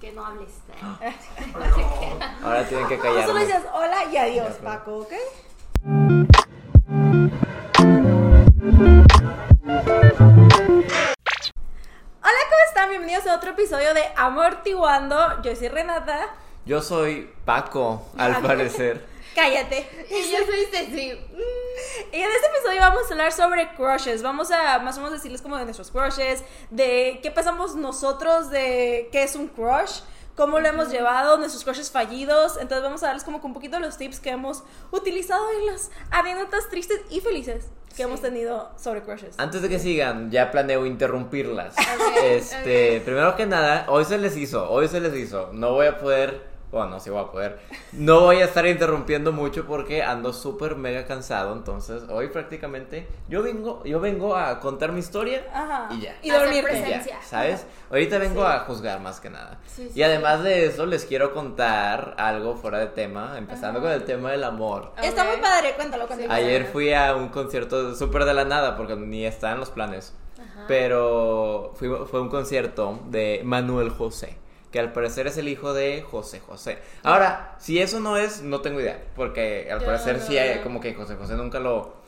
que no hables. Ahora tienen que Tú solo dices hola y adiós. Paco, ¿ok? Hola, ¿cómo están? Bienvenidos a otro episodio de Amortiguando. Yo soy Renata. Yo soy Paco, al parecer. Cállate. Y yo soy Ceci. Y en este episodio vamos a hablar sobre crushes. Vamos a más o menos decirles como de nuestros crushes, de qué pensamos nosotros de qué es un crush, cómo lo hemos llevado, nuestros crushes fallidos. Entonces vamos a darles como que un poquito los tips que hemos utilizado en las anécdotas tristes y felices que hemos tenido sobre crushes. Antes de que sigan, ya planeo interrumpirlas. Este, primero que nada, hoy se les hizo, hoy se les hizo. No voy a poder, bueno, no, sí voy a poder. No voy a estar interrumpiendo mucho porque ando súper mega cansado. Entonces, hoy prácticamente yo vengo, yo vengo a contar mi historia Ajá. y ya. Y ya, presencia. ¿sabes? Ahorita vengo Sí. a juzgar más que nada. Sí, sí, y además de eso, les quiero contar algo fuera de tema, empezando Ajá. con el tema del amor. Está muy padre, cuéntalo, cuéntalo. Ayer fui a un concierto súper de la nada porque ni estaba en los planes. Ajá. Pero fui- fue un concierto de Manuel José, que al parecer es el hijo de José José. Ahora, si eso no es, no tengo idea, porque al Yo parecer sí hay, como que José José nunca lo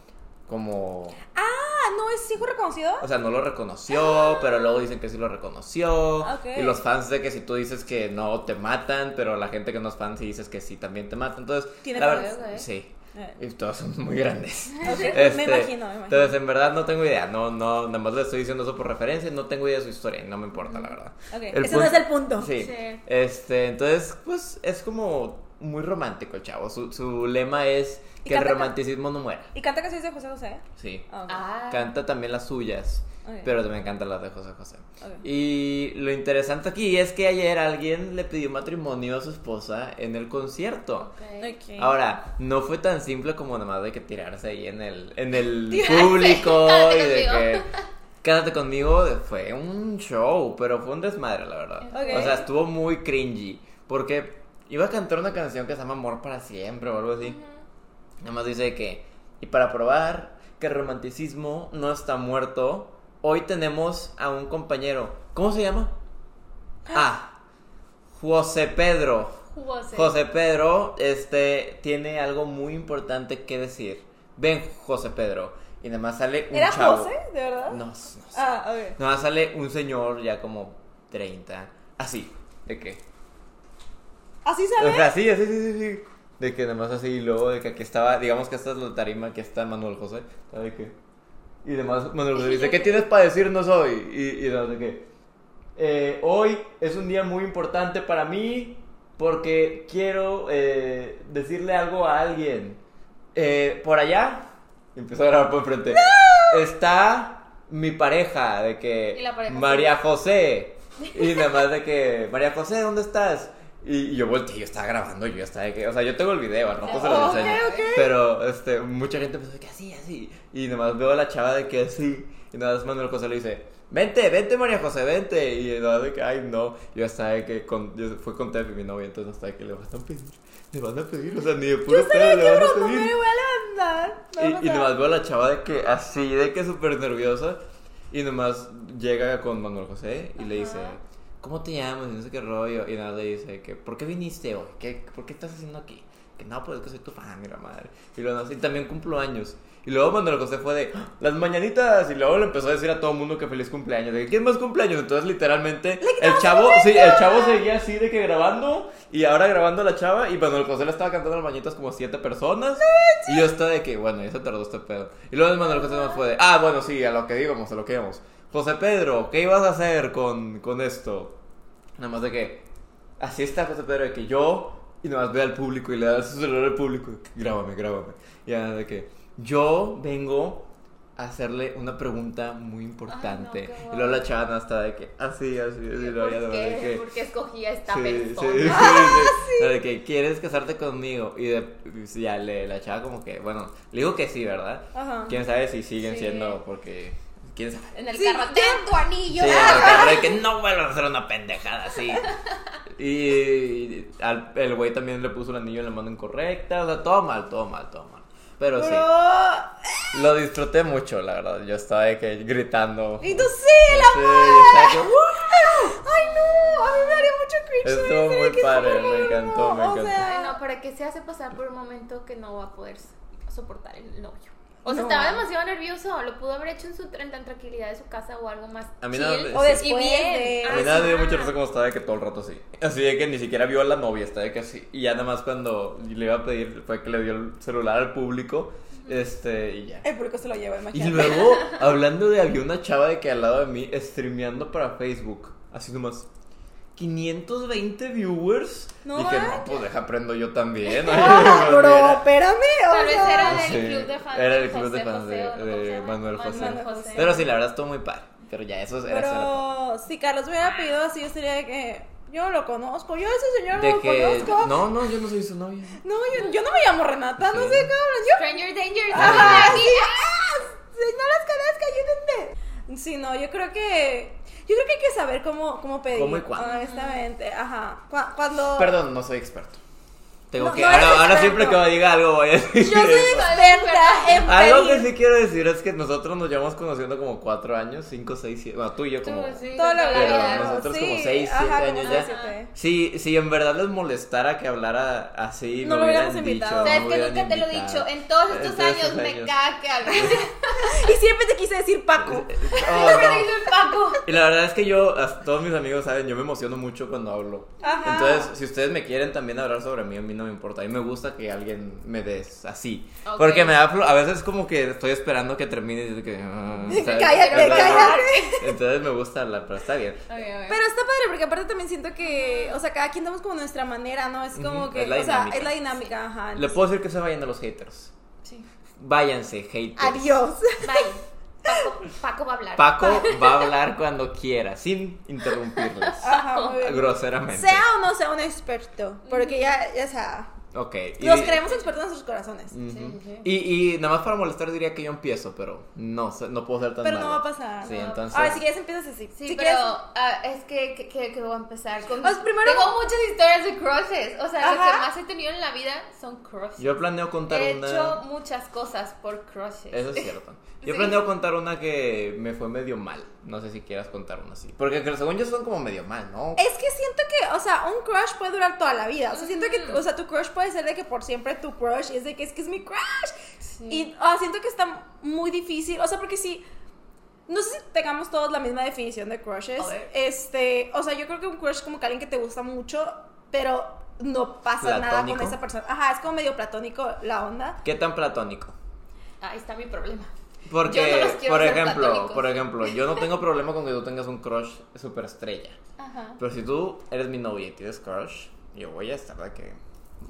como Ah, ¿no es hijo reconocido? o sea, no lo reconoció, pero luego dicen que sí lo reconoció. Y los fans de que si tú dices que no te matan, pero la gente que no es fan sí dices que sí también te matan. Entonces, Tiene la verdad, Ok. sí. Y todos son muy grandes. ok, Este, me imagino, me imagino. Entonces, en verdad no tengo idea. No, no, nada más le estoy diciendo eso por referencia. No tengo idea de su historia y no me importa, la verdad. Ok, El ese no es el punto. Sí. Sí. Este, entonces, pues es como muy romántico el chavo. Su, su lema es ¿Y que el romanticismo no muera. ¿Y canta canciones de José José? Sí. Ah, ok. Ah. Canta también las suyas, pero también canta las de José José. Ok. Y lo interesante aquí es que ayer alguien le pidió matrimonio a su esposa en el concierto. Ahora, no fue tan simple como nada más de que tirarse ahí en el, en el público y de conmigo. que quédate conmigo. Fue un show, pero fue un desmadre, la verdad. Ok. O sea, estuvo muy cringy. Porque iba a cantar una canción que se llama Amor para siempre o algo así. Nada más dice que, y para probar que el romanticismo no está muerto, hoy tenemos a un compañero. ¿Cómo se llama? Ah, José Pedro. José. José Pedro, este, tiene algo muy importante que decir. Ven, José Pedro. Y nada más sale un ¿Era chavo. José? ¿De verdad? No, no sé. Ah, ok. Nada más sale un señor ya como 30. Así. ¿De qué? ¿Así O sale? sea, sí, sí, sí, sí, sí. De que nada más así, y luego de que aquí estaba, digamos que esta es la tarima, aquí está Manuel José. ¿Sabe qué? Y demás Manuel José dice, ¿qué tienes para decirnos hoy? Y, y nada de que, "Eh, hoy es un día muy importante para mí porque quiero eh, decirle algo a alguien. Eh, por allá, empezó a grabar por enfrente, está mi pareja, de que pareja María José. Y nada más de que, María José, ¿dónde estás? Y, yo volteé, yo estaba grabando, yo estaba de que, o sea, yo tengo el video, al rato se Ok, enseño. ok. Pero, este, mucha gente pensó de que así, así. Y nada más veo a la chava de que así. Y nada más Manuel José le dice, vente, vente María José, vente. Y nada de que, ay, no. Yo hasta de que, con, yo fue con Tefi, mi novia, entonces hasta de que le van a pedir. Le van a pedir, o sea, ni de puro pedo le van a pedir. voy a levantar. Y, y nomás veo a la chava de que así, de que súper nerviosa. Y nomás llega con Manuel José y le dice, ¿cómo te llamas? Y no sé qué rollo. Y nada le dice, que, ¿por qué viniste hoy? ¿Qué, ¿Por qué estás haciendo aquí? Que no, pues es que soy tu fan, mira madre. Y luego así, también cumplo años. Y luego Manuel José fue de, "¡Ah! las mañanitas. Y luego le empezó a decir a todo el mundo que feliz cumpleaños. De que, ¿quién más cumpleaños? Entonces, literalmente, el chavo, sí, el chavo seguía así de que grabando. Y ahora grabando a la chava. Y Manuel José le estaba cantando las mañanitas como siete personas. Y yo estaba de que, bueno, ya se tardó este pedo. Y luego Manuel José nos fue de, ah, bueno, sí, a lo que íbamos, a lo que íbamos. José Pedro, ¿qué ibas a hacer con, con esto? Nada más de que, así está José Pedro, de que yo, y nada más ve al público y le da su celular al público, grábame, grábame. Y nada de que, yo vengo a hacerle una pregunta muy importante. Ay, no, qué y luego la chava estaba de que, así, así, así, ¿Por ya de qué? que, ¿Por qué escogí a esta Sí, sí, persona? sí, sí. La De que quieres casarte conmigo. Y de, y ya le, la chava como que, bueno, le digo que sí, ¿verdad? Ajá. Quién sabe si siguen Sí. siendo porque. ¿Quién sabe? En el Sí, carro, tu anillo. Sí, en el carro de que no vuelvan a hacer una pendejada así. Y al- el güey también le puso el anillo en la mano incorrecta. O sea, todo mal, todo mal, todo mal. Pero sí, Bro. lo disfruté mucho, la verdad. Yo estaba de que gritando. Y tú sí, el Sí, amor. que, "Uh". Ay, no, a mí me haría mucho cringe. Estuvo muy Que padre, me encantó, me o encantó. sea, Ay, no, ¿para qué se hace pasar por un momento que no va a poder soportar el novio? O sea, No. estaba demasiado nervioso. Lo pudo haber hecho en, su, en la tranquilidad de su casa o algo más. A mí chill. nada me- O sí. después y bien. de- A mí nada me dio mucha risa como estaba de que todo el rato así. Así de que ni siquiera vio a la novia, estaba de que así. Y ya nada más cuando le iba a pedir fue que le dio el celular al público. Este, y ya. El público se lo lleva, Y imagínate. luego, hablando de, había una chava de que al lado de mí, streameando para Facebook. Así nomás. 520 viewers. No Dije, no, manches. pues deja prendo yo también. Ah, Oye, bro, mira. espérame. o Tal vez sea, era del Sí, club de fans. Era de el club de José fans José, de, ¿o no? ¿Cómo? Manuel José. Manuel José. Pero sí, la verdad estuvo muy padre. Pero ya, eso era. Pero si Carlos me hubiera pedido así, yo sería de que yo no lo conozco. Yo a ese señor no De lo que. conozco. No, no, yo no soy su novia. No, yo, yo no me llamo Renata, no sé qué hablan. Yo Stranger Danger. Ajá, sí. ¡Ah! Si no las conozco, ayúdenme. Sí, no, yo creo que. Yo creo que hay que saber cómo, cómo pedir. ¿Cómo y cuándo? Honestamente, ajá. Cu- Cuando. Perdón, no soy experto. Tengo No, que. no ahora, siempre que me diga algo voy a decir. Yo soy experta en Algo que sí quiero decir es que nosotros nos llevamos conociendo como cuatro años, cinco, seis, siete. Bueno, tú y yo como. Sí, Todo lo la Pero nosotros sí, como seis, ajá, siete como años seis, ya. siete. Si en verdad les molestara que hablara así, No me lo hubieran hubiéramos dicho. invitado. Sabes que nunca te lo he dicho. En todos estos En todos años estos me años. caga que hables. Y siempre te quise decir Paco. Oh, Siempre no. te digo el Paco. Y la verdad es que yo, todos mis amigos saben, yo me emociono mucho cuando hablo. Ajá. Entonces, si ustedes me quieren también hablar sobre mí, a mí no me importa. A mí me gusta que alguien me des así. Porque me da flo- a veces como que estoy esperando que termine y dice que... ah. Cállate, Entonces- cállate. Entonces me gusta hablar, pero está bien. Pero está padre, porque aparte también siento que, o sea, cada quien damos como nuestra manera, ¿no? Es como que, es la o sea, dinámica. es la dinámica, ajá. Le puedo decir que se vayan a los haters. Sí. Váyanse, haters. Adiós. Bye. Paco, Paco va a hablar. Paco va a hablar cuando quiera, sin interrumpirles. Ajá. Groseramente. Sea o no sea un experto, porque ya, ya sea, Ok. y- nos creemos expertos en nuestros corazones. Sí, sí. Y, y nada más para molestar diría que yo empiezo, pero no, sé- no puedo ser tan Pero no va a pasar. Sí, No. entonces... Ahora, si quieres empiezas así. Sí, si pero quieres- ah, es que, que, que- voy a empezar con... Pues primero- Tengo muchas historias de crushes. O sea, lo Ajá. que más he tenido en la vida son crushes. Yo planeo contar he una... hecho muchas cosas por crushes. Eso es cierto. Yo Sí. planeo contar una que me fue medio mal. No sé si quieras contar una así. Porque que según yo son como medio mal, ¿no? Es que siento que, o sea, un crush puede durar toda la vida. O sea, siento que, o sea, tu crush puede ser de que por siempre tu crush y es de que es que es mi crush. Sí. Y ah, siento que está muy difícil. O sea, porque si. No sé si tengamos todos la misma definición de crushes. Este. O sea, yo creo que un crush es como que alguien que te gusta mucho, pero no pasa nada con ¿Platónico? esa persona. Ajá, es como medio platónico la onda. ¿Qué tan platónico? Ahí está mi problema. Porque, Yo no por ejemplo, platónicos. por ejemplo, yo no tengo problema con que tú tengas un crush superestrella. Ajá. Pero si tú eres mi novia y tienes crush, yo voy a estar de que.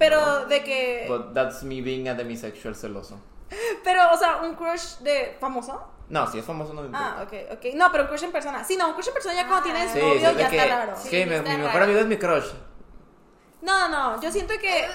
Pero de que. But that's me being a demisexual celoso. Pero, o sea, un crush de famoso. No, si es famoso no me importa. Ah, ok, ok. No, pero un crush en persona. Sí, no, un crush en persona ya cuando Ah. tienes Sí, novio sí, ya que, está raro. Sí, mi, mejor amigo es mi crush. No, no, yo siento que.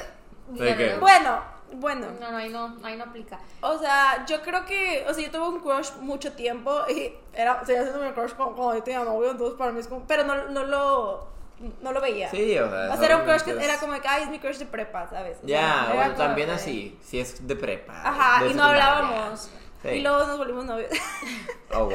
¿De qué? Bueno, bueno. No, no, ahí no, ahí no aplica. O sea, yo creo que. O sea, yo tuve un crush mucho tiempo y era. Seguía siendo mi crush cuando, cuando yo tenía novio, entonces para mí es como. Pero no, no lo. No lo veía. Sí, o sea. O sea, era un crush que es- era como que, ay, es mi crush de prepa, ¿sabes? O sea, Ya, bueno, también de- así. Si es de prepa. Ajá, de y no hablábamos. Sí. Y luego nos volvimos novios. Oh, wow.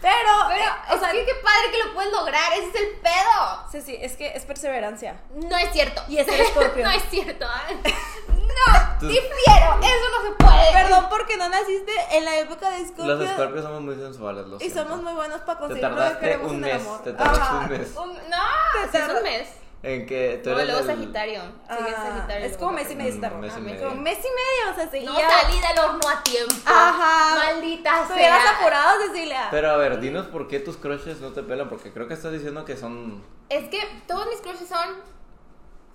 Pero, Pero, o es sea, que qué padre que lo puedes lograr, ese es el pedo. sí, sí, es que es perseverancia. No es cierto. Y es el escorpio. no es cierto. ¿eh? No, Tú- difiero, eso no se puede. Perdón porque no naciste en la época de Scorpio. Los escorpios somos muy sensuales, los Y somos muy buenos para Te conseguir lo que tardaste queremos un en el mes. amor. Te tardaste Ajá. un mes. Un- no, Te un mes. En que tú No, eres. luego el- Sagitario. Ah, Sagitario. es como mes y medio medio. Como mes y medio, o sea, seguía. No salí del horno a tiempo. Ajá. Maldita Estuvieras sea. apurado, Cecilia. Pero a ver, dinos por qué tus crushes no te pelan, porque creo que estás diciendo que son. Es que todos mis crushes son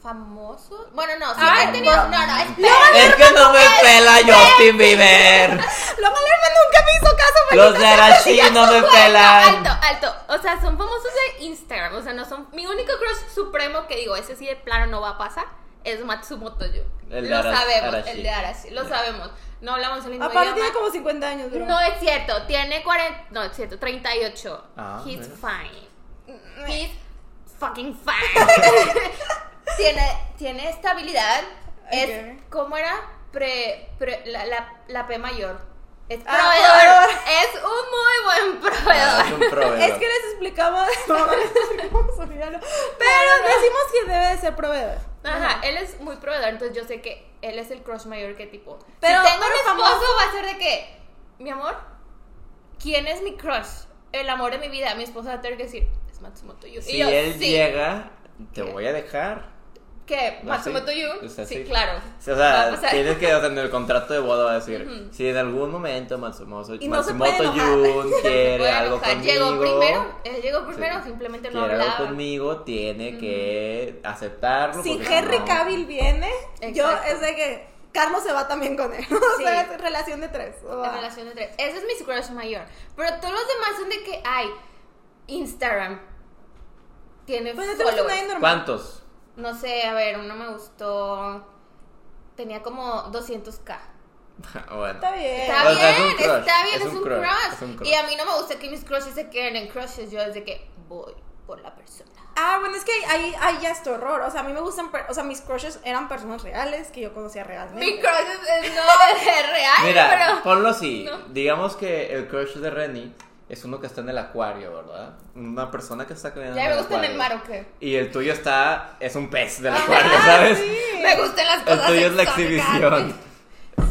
famosos. Bueno, no, sí Ay, he tenido. no. No, no, espera. ¡Es que no me pela Justin Bieber! Luego Lerma nunca me hizo caso, Los de Arashi no me pelan. Alto, alto. O sea, son famosos de Instagram. O sea, no son. Mi único crush supremo que digo, ese sí de plano no va a pasar, es Matsumoto Yo. El Lo Arashi- sabemos, Arashi. el de Arashi. Lo sabemos. No hablamos el mismo Aparte idioma. tiene como 50 años, bro. No es cierto, tiene 40. No, es cierto, 38. Ah, He's mira. fine. He's fucking fine. tiene, tiene estabilidad. Es. Ok. ¿Cómo era? Pre, pre- la, la, la P mayor. Es Ah, proveedor. proveedor. Es un muy buen Ah, proveedor. es un proveedor. Es que les explicamos, no, no les explicamos, olvídalo. Pero decimos que debe de ser proveedor. Ajá, él es muy proveedor, entonces yo sé que él es el crush mayor que tipo. Pero- si tengo pero un esposo famoso. va a ser de que, mi amor, ¿quién es mi crush? El amor de mi vida. Mi esposo va a tener que decir, es Matsumoto. Si y yo, él sí. llega, te voy a dejar. ¿No? ¿Matsumoto. Yu? O sea, sí, sí. claro. O sea, tienes que, o sea, en el contrato de boda va a decir, si en algún momento Matsumoto, no Matsumoto. Yun quiere puede algo conmigo, Llegó primero, él llegó primero, Sí. simplemente no quiere algo conmigo, tiene que aceptarlo. Si Henry no- Cavill viene, yo es de que Carlos se va también con él. O Sí. sea, es relación de tres. En relación de tres. Ese es mi crush mayor. Pero todos los demás son de que hay Instagram. Tiene Pues no followers. ¿Cuántos? No sé, a ver, uno me gustó. Tenía como 200k. bueno. Está bien. Está O sea, es bien, un crush, está bien, es es, un un crush, crush. es un crush. Y a mí no me gusta que mis crushes se queden en crushes. Yo desde que voy por la persona. Ah, bueno, es que ahí, ahí ya es tu horror. O sea, a mí me gustan, per- o sea, mis crushes eran personas reales que yo conocía realmente. Mi crush es, es- no es real, Mira, pero. ponlo así. No. Digamos que el crush de Renny es uno que está en el acuario, ¿verdad? Una persona que está caminando Ya me el gusta en el mar o qué. Y el tuyo está, es un pez del Ajá, acuario, ¿sabes? sí. Me gustan las El cosas. tuyo es la exhibición.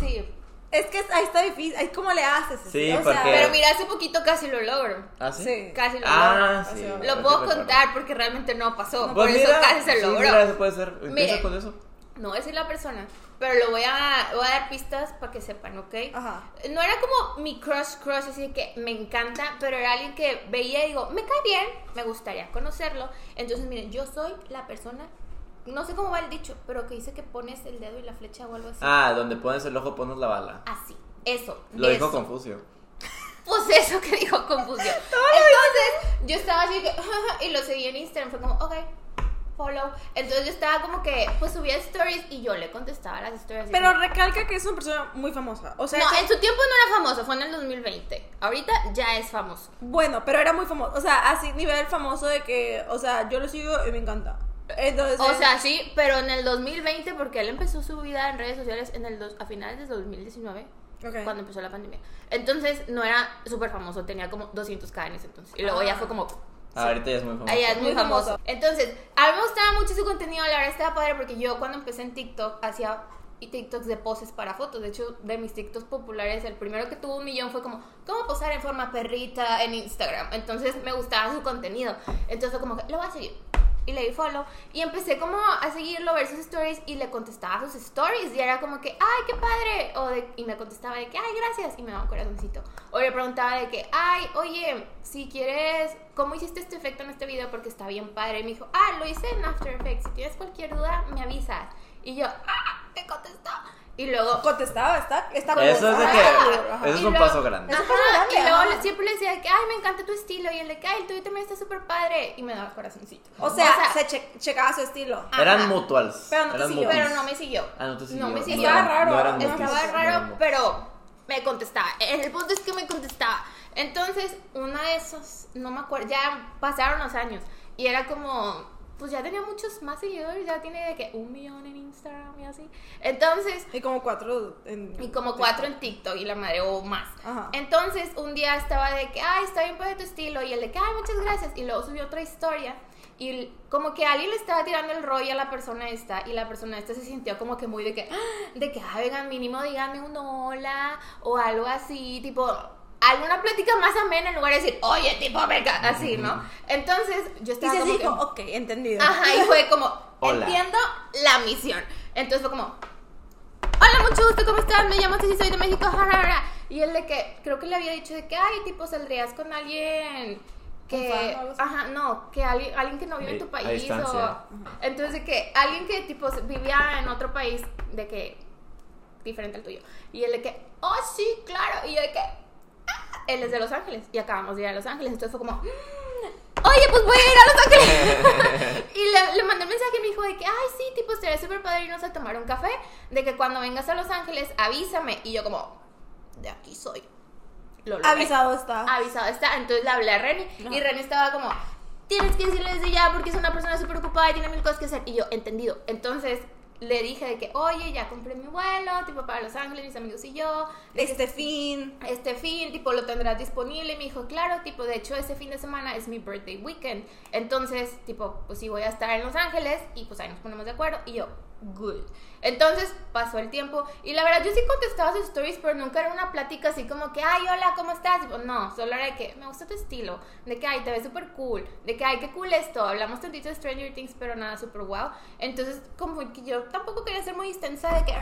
Sí. Es que ahí está difícil. Ahí cómo le haces. Sí, o sea, porque- Pero mira, hace poquito casi lo logro. ¿Ah, sí? Sí. Casi lo Ah, logro. sí. Lo puedo sí contar porque realmente no pasó. Pues por mira, eso casi se sí, logró. mira, se puede hacer. Empieza con eso. No voy a decir la persona, pero lo voy a, voy a dar pistas para que sepan, ¿ok? Ajá. No era como mi crush crush, así que me encanta, pero era alguien que veía y digo, me cae bien, me gustaría conocerlo. Entonces, miren, yo soy la persona, no sé cómo va el dicho, pero que dice que pones el dedo y la flecha o algo así. Ah, donde pones el ojo pones la bala. Así, eso. Lo dijo eso. Confucio. Pues eso que dijo Confucio. Entonces, yo estaba así que, y lo seguí en Instagram, fue como, ok, follow. Entonces yo estaba como que, pues subía stories y yo le contestaba las stories. Pero como- recalca que es una persona muy famosa. O sea, no, que- en su tiempo no era famoso, fue en el 2020. Ahorita ya es famoso. bueno, pero era muy famoso. O sea, así nivel famoso de que, o sea, yo lo sigo y me encanta. Entonces, O sea, sí, pero en el 2020, porque él empezó su vida en redes sociales en el dos, a finales del 2019, Ok. cuando empezó la pandemia. Entonces no era súper famoso, tenía como 200k en ese entonces. Y luego Ah. ya fue como, Ah, Ahorita ya es muy famoso. Ella es muy Muy famoso. famoso. Entonces, a mí me gustaba mucho su contenido, la verdad estaba padre porque yo cuando empecé en TikTok hacía y TikToks de poses para fotos. De hecho, de mis TikToks populares, el primero que tuvo un millón fue como, ¿cómo posar en forma perrita en Instagram? Entonces me gustaba su contenido. Entonces fue como que, lo voy a seguir. Y le di follow. Y empecé como a seguirlo, ver sus stories y le contestaba sus stories. Y era como que, ¡ay, qué padre! O de- y me contestaba de que, ¡ay, gracias! Y me daba un corazoncito. O le preguntaba de que, ¡ay, oye, si quieres, ¿cómo hiciste este efecto en este video? Porque está bien padre. Y me dijo, ¡ah, lo hice en After Effects! Si tienes cualquier duda, me avisas. Y yo, ¡ah! Me contestó. Y luego, contestaba, está, está Eso es de que. Ajá. Eso es Y un luego- paso grande. Ajá, grande, y luego ajá. siempre le decía de que, ay, me encanta tu estilo. Y él de que, ay, el tuyo también está súper padre. Y me daba corazoncito. O sea, se che- checaba su estilo. Ajá. Eran mutuals. Pero no te siguió. pero no me siguió. Ah, no te siguió. No me siguió. Estaba raro. No eran Estaba raro, pero me contestaba. El punto es que me contestaba. Entonces, una de esas, no me acuerdo, ya pasaron los años. Y era como, pues ya tenía muchos más seguidores, ya tiene de que un millón en Instagram y así. Entonces, Y como cuatro en. y como cuatro en TikTok y la madre o más. Ajá. Entonces, un día estaba de que, ay, está bien padre tu estilo. Y él de que, ay, muchas gracias. Y luego subió otra historia. Y como que alguien le estaba tirando el rollo a la persona esta. Y la persona esta se sintió como que muy de que, "Ah", de que, ay, vengan, mínimo díganme un hola. O algo así, tipo, alguna plática más amena en lugar de decir, oye, tipo, venga, así, ¿no? Entonces, yo Y estaba se como dijo, que, ok, entendido. Ajá, y fue como, Hola. entiendo la misión. Entonces fue como, hola, mucho gusto, ¿cómo estás? Me llamo Ceci, soy de México, jarara. Y él de que, creo que le había dicho de que, ay, tipo, saldrías con alguien que, ajá, no, que alguien, alguien que no vive en tu país. o, entonces de que, alguien que, tipo, vivía en otro país, de que, diferente al tuyo. Y él de que, oh, sí, claro. Y yo de que, "Ah". él es de Los Ángeles. Y acabamos de ir a Los Ángeles. Entonces fue como, "Mm, oye, pues voy a ir a Los Ángeles. y le, le mandé un mensaje y me dijo de que, ay, sí, tipo, estaría súper padre irnos a tomar un café. De que cuando vengas a Los Ángeles, avísame. Y yo como, de aquí soy. Lo. Avisado está. Avisado está. Entonces le hablé a Reni. Y Reni estaba como, tienes que decirle desde ya porque es una persona súper ocupada y tiene mil cosas que hacer. Y yo, entendido. Entonces le dije de que, oye, ya compré mi vuelo, tipo para Los Ángeles, mis amigos y yo. Este fin. este fin, tipo, lo tendrás disponible. Y me dijo, claro, tipo, de hecho, ese fin de semana es mi birthday weekend. Entonces, tipo, pues sí, voy a estar en Los Ángeles y pues ahí nos ponemos de acuerdo. Y yo, good. Entonces, pasó el tiempo. Y la verdad, yo sí contestaba sus stories, pero nunca era una plática así como que, ay, hola, ¿cómo estás? No, solo era de que, me gusta tu estilo. De que, ay, te ves súper cool. De que, ay, qué cool esto. Hablamos tantito de Stranger Things, pero nada, súper wow. Entonces, como que yo tampoco quería ser muy extensa de que,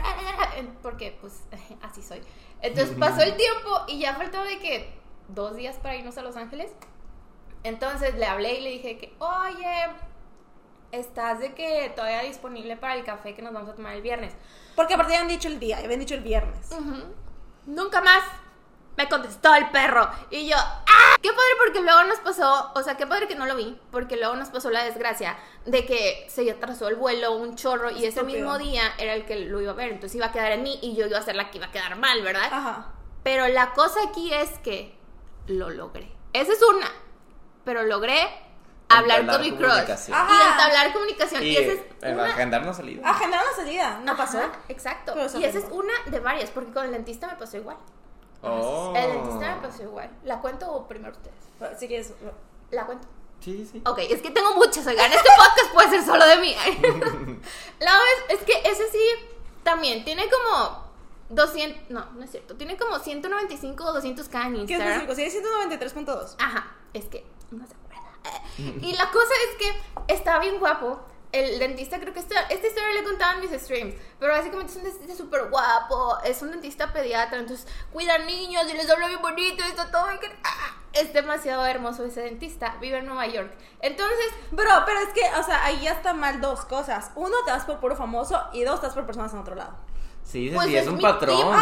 porque, pues, así soy. Entonces, pasó el tiempo y ya faltaba de que dos días para irnos a Los Ángeles. Entonces le hablé y le dije que, oye, estás de que todavía disponible para el café que nos vamos a tomar el viernes. Porque aparte ya habían dicho el día, ya habían dicho el viernes. Nunca más me contestó el perro. Y yo, ¡ah! Qué padre porque luego nos pasó, o sea, qué padre que no lo vi, porque luego nos pasó la desgracia de que se atrasó el vuelo un chorro y ese mismo día era el que lo iba a ver, entonces iba a quedar en mí y yo iba a ser la que iba a quedar mal, ¿verdad? Ajá. Pero la cosa aquí es que lo logré. Esa es una. Pero logré hablar con mi crush. Y entablar comunicación. Y, Y esa es una... agendar una salida. Agendar una salida, no Ajá, pasó. Exacto. Pero Y esa es una de varias, porque con el dentista me pasó igual. Oh. El dentista me pasó igual. ¿La cuento o primero ustedes? Si quieres. La cuento. Sí, sí. Ok, es que tengo muchas, oigan, este podcast puede ser solo de mí. La vez, es que ese sí, también, tiene como 200, no, no es cierto, tiene como 195 o 200 k en ¿Qué es Instagram. específico? Sí, 193.2. Ajá, es que no. Eh, Y la cosa es que está bien guapo. El dentista, creo que esta, esta historia le contaba en mis streams, pero básicamente es un dentista súper guapo, es un dentista pediatra, entonces cuida niños y les habla bien bonito está todo. que- ah, es demasiado hermoso ese dentista, vive en Nueva York. Entonces, Bro, pero es que, o sea, ahí ya está mal dos cosas. Uno, te vas por puro famoso y dos, te por personas en otro lado. Sí, sí, Pues sí, es es un patrón.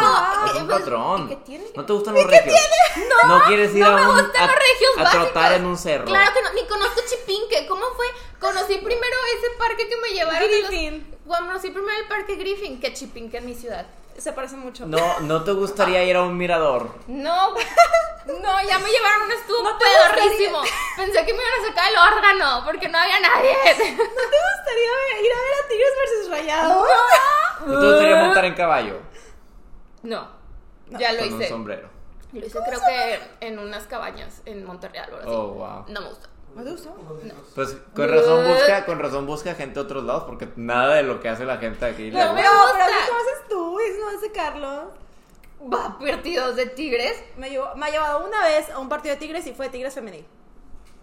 es ¿Qué- un pues, patrón. ¿qué tiene? ¿No te gustan los regios? No. quieres ir no a me un gustan a, los regios a básicos. trotar en un cerro. Claro que no, ni conozco Chipinque. ¿Cómo fue? Conocí primero ese parque que me llevaron. de los- Griffin. Bueno, conocí primero el parque Griffin que Chipinque en mi ciudad. Se parece mucho. No, no te gustaría ir a un mirador. No, no, ya me llevaron un estuvo ¿No te pedorrísimo. Pensé que me iban a sacar el órgano porque no había nadie. ¿No te gustaría ir a ver a Tigres versus Rayados? ¿No te gustaría montar en caballo? No, ya lo Con un hice. sombrero. Lo hice creo que en unas cabañas en Monterreal o algo así. Oh, wow. No me gusta. ¿No te gustó? Pues con razón busca, con razón busca gente de otros lados porque nada de lo que hace la gente aquí le No, No, gusta. pero eso no haces tú, eso no hace Carlos. Va, partidos de tigres. Me, llevó- me ha llevado una vez a un partido de Tigres y fue de Tigres femenil.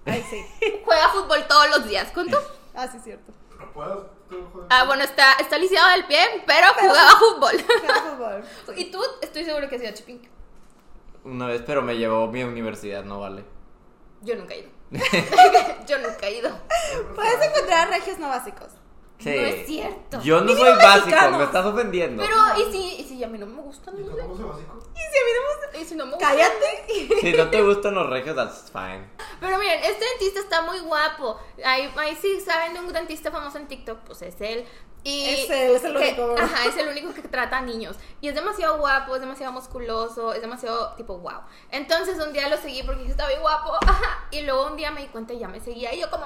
Ay, sí. Juega fútbol todos los días. ¿Cuánto? Ah, sí, cierto. No puedo. Ah, bueno, está, está lisiado del pie, pero jugaba fútbol. Juega fútbol. y tú, estoy seguro que has ido a Chipinque. Una vez, pero me llevó mi universidad, no vale. Yo nunca he ido. Yo nunca he ido. Puedes encontrar regios no básicos. Sí. No es cierto. Yo no soy básico, mexicanos. me estás ofendiendo. Pero, ¿y si, y si a mí no me gustan? ¿Y No tú sé. cómo soy básico? Y si a mí no me Y si no me gustan. Cállate. Si no te gustan los regios, that's fine. Pero miren, este dentista está muy guapo. Ahí, ahí sí saben de un dentista famoso en TikTok, pues es él. Y Es él, es el que- único. Ajá, es el único que trata a niños. Y es demasiado guapo, es demasiado musculoso, es demasiado tipo wow. Entonces un día lo seguí porque está bien guapo. Ajá. Y luego un día me di cuenta y ya me seguía. Y yo como...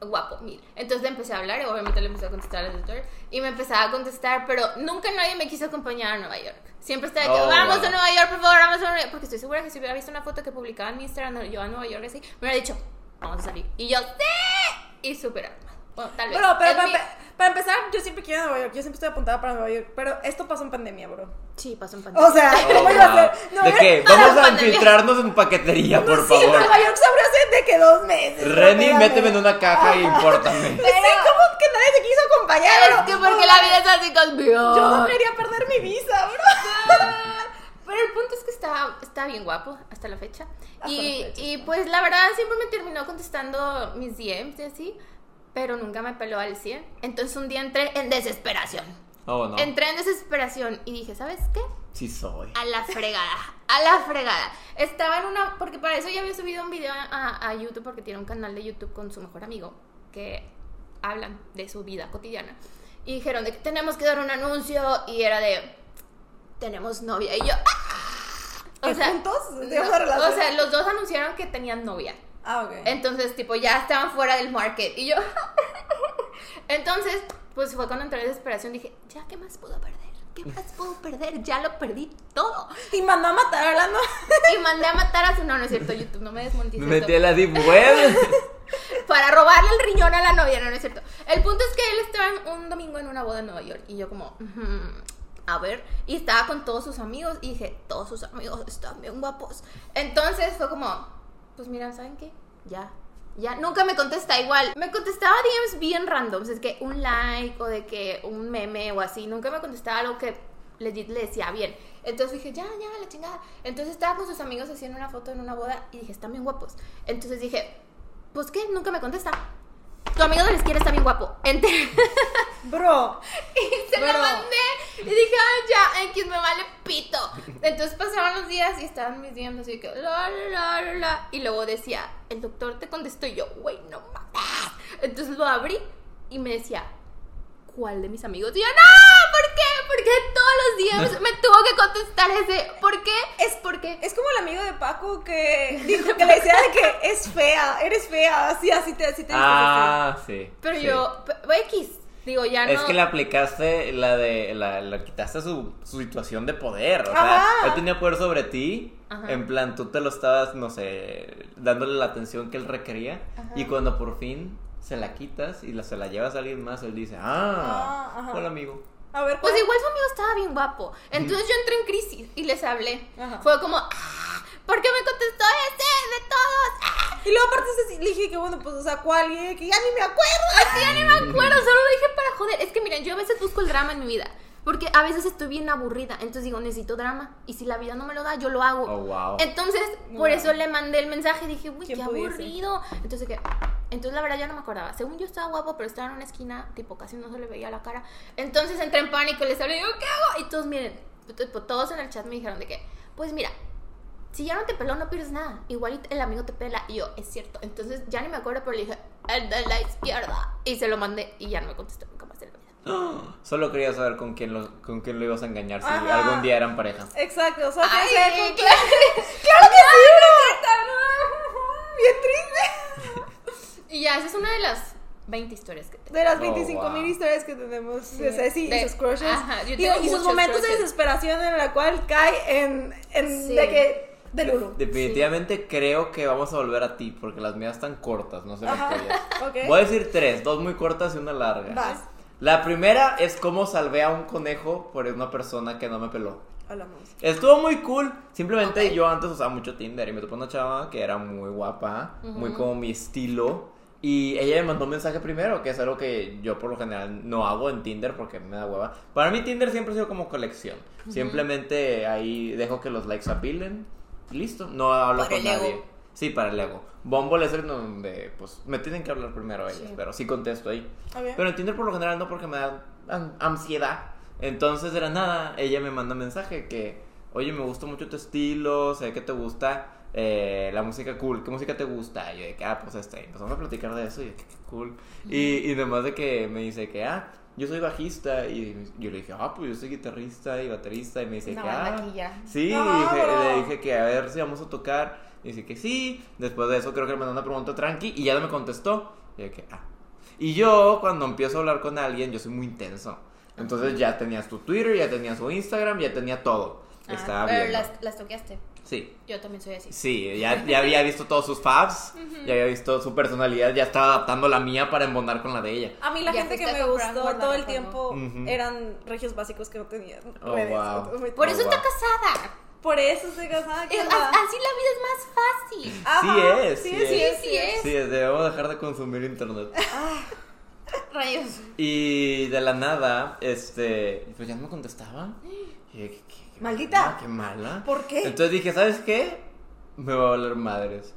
"Ah, Guapo, mil. Entonces le empecé a hablar y obviamente le empecé a contestar al doctor. Y me empezaba a contestar, pero nunca nadie me quiso acompañar a Nueva York. Siempre estaba que, Oh, vamos wow. a Nueva York, por favor, vamos a Nueva York. Porque estoy segura que si hubiera visto una foto que publicaba en Instagram, yo a Nueva York así, me hubiera dicho, vamos a salir. Y yo, ¡sí! Y súper armado. Bueno, tal vez. Bro, pero para, mi- para empezar, yo siempre quiero a Nueva York. Yo siempre estoy apuntada para Nueva York. Pero esto pasó en pandemia, bro. Sí, pasó en pantalla. O sea, Oh, ¿cómo iba a wow. ser? No, ¿De qué? Vamos a pandemia. infiltrarnos en paquetería, por Sí, favor. Nueva York abrió hace de que dos meses. espérame. méteme en una caja y impórtame. Pero, ¿cómo que nadie te quiso acompañar? Es que porque la vida es así conmigo. Yo no quería perder mi visa, bro. Pero el punto es que está, está bien guapo hasta la fecha. Hasta y, la fecha, y pues la verdad siempre me terminó contestando mis DMs y así, pero nunca me peló al 100. Entonces un día entré en desesperación. Oh, no. Entré en desesperación y dije, ¿sabes qué? Sí soy. A la fregada, a la fregada. Estaba en una, porque para eso ya había subido un video a, a YouTube, porque tiene un canal de YouTube con su mejor amigo, que hablan de su vida cotidiana. Y dijeron de que tenemos que dar un anuncio, y era de, tenemos novia. Y yo, ¡ah! ¿Que juntos? ¿Tienes una no, relación? o sea, los dos anunciaron que tenían novia. Ah, ok. Entonces, tipo, ya estaban fuera del market. Y yo. Entonces, pues fue cuando entré en desesperación. Dije, ¿ya qué más puedo perder? ¿Qué más puedo perder? Ya lo perdí todo. Y mandó a matar a la no. Y mandé a matar a su. No, no es cierto, YouTube, no me desmontices. Me metí a la deep web. para robarle el riñón a la novia, no, no es cierto. El punto es que él estaba un domingo en una boda en Nueva York y yo como, "Ujú, a ver, y estaba con todos sus amigos y dije, todos sus amigos están bien guapos. Entonces fue como, pues mira, ¿saben qué? Ya. Ya, nunca me contesta igual. Me contestaba DMs bien randoms, es que un like o de que un meme o así. Nunca me contestaba algo que legit le decía bien. Entonces dije, ya, ya, la chingada. Entonces estaba con sus amigos haciendo una foto en una boda y dije, están bien guapos. Entonces dije, pues qué, nunca me contesta. Tu amigo de la izquierda está bien guapo. Enter. Bro. y se la Pero- mandé. Y dije, ah, ya, X me vale pito. Entonces pasaron los días y estaban mis DMs así que, la, la, la, la. Y luego decía, el doctor te contestó y yo, güey, no mames. Entonces lo abrí y me decía, ¿cuál de mis amigos? Y yo, no, ¿por qué? Porque todos los DMs me tuvo que contestar ese. ¿Por qué? Es porque. Es como el amigo de Paco que dijo que le decía de que es fea, eres fea, así, así te, así te ah, sí. Pero sí. yo, X, digo, ya no. Es que le aplicaste la de. La, la quitaste su, su situación de poder. O Ajá. sea, él tenía poder sobre ti. Ajá. En plan, tú te lo estabas, no sé, dándole la atención que él requería. Ajá. Y cuando por fin se la quitas y la, se la llevas a alguien más, él dice: Ah, Ah, ajá. hola amigo. A ver, Pues ¿cuál? igual su amigo estaba bien guapo. Entonces yo entré en crisis y les hablé. Ajá. Fue como, ah, ¿por qué me contestó ese de todos? Ah, Y luego aparte se- le dije que bueno, pues o sea, ¿cuál? Y que ya ni me acuerdo. así ya ni me acuerdo, solo lo dije para joder. Es que miren, yo a veces busco el drama en mi vida. Porque a veces estoy bien aburrida. Entonces digo, necesito drama. Y si la vida no me lo da, yo lo hago. Oh, wow. Entonces, por Wow. eso le mandé el mensaje. Dije, uy, qué aburrido. Entonces. Entonces, la verdad, yo no me acordaba. Según yo estaba guapo, pero estaba en una esquina, tipo, casi no se le veía la cara. Entonces entré en pánico, les hablé, y digo, ¿qué hago? Y todos, miren, todos en el chat me dijeron de que, pues mira, si ya no te peló, no pierdes nada. Igual y el amigo te pela. Y yo, es cierto. Entonces, ya ni me acuerdo, pero le dije, el de la izquierda. Y se lo mandé y ya no me contestó Solo quería saber con quién lo, con quién lo ibas a engañar si Ajá. algún día eran pareja. Exacto, o sea, Ay, sea con- claro. ¡Claro que sí! Bien triste. Y ya, esa es una de las 20 historias que tengo. De las Oh, 25 mil historias que tenemos de Ceci De- y sus crushes. ajá, yo y, tengo y sus momentos de desesperación en la cual cae en, en Sí. de que de Lulu. Definitivamente creo que vamos a volver a ti porque las mías están cortas, no sé las Ajá. tuyas. Ok. Voy a decir tres, dos muy cortas y una larga. Vas. La primera es cómo salvé a un conejo por una persona que no me peló. Hablamos. Estuvo muy cool. Simplemente yo antes usaba mucho Tinder y me topé una chava que era muy guapa, muy como mi estilo. Y ella me mandó un mensaje primero, que es algo que yo por lo general no hago en Tinder porque me da hueva. Para mí Tinder siempre ha sido como colección. Simplemente ahí dejo que los likes apilen y listo. No hablo con nadie. ego. Sí, para el ego. Bumble es el donde pues me tienen que hablar primero ellos, Sí. pero sí contesto ahí. Pero en Tinder por lo general no porque me da an- ansiedad. Entonces era nada, ella me manda mensaje que, oye, me gusta mucho tu estilo, sé que te gusta eh, la música cool, ¿qué música te gusta? Y yo de que, ah, pues este, empezamos a platicar de eso y qué, qué cool. Y, y además de que me dice que, ah, yo soy bajista y yo le dije, ah, pues yo soy guitarrista y baterista y me dice Una que, ah, sí, No, le dije que a ver si vamos a tocar. Y dice que sí. Después de eso creo que me mandó una pregunta tranqui y ya no me contestó. Y yo que, ah. Y yo cuando empiezo a hablar con alguien, yo soy muy intenso. Entonces ya tenías tu Twitter, ya tenías su Instagram, ya tenía todo. Ah, Estaba pero bien. las, las toqueaste. Sí. Yo también soy así. Sí, ya, ya había visto todos sus faves, ya había visto su personalidad, ya estaba adaptando la mía para embonar con la de ella. A mí la Ya gente que me gustó todo el tiempo Ujú. eran regios básicos que no tenían Oh, redes. wow. Por Oh, eso está wow. casada. Por eso estoy casada. Es- así la vida es más fácil. Ajá, Sí es, sí, sí es, sí es. es, sí es. Sí, debemos dejar de consumir internet. Rayos. Y de la nada, este, pues ya no me contestaba. Y dije, ¿qué- qué- qué Maldita. mala, Qué mala. ¿Por qué? Entonces dije, ¿sabes qué? Me va a valer madres.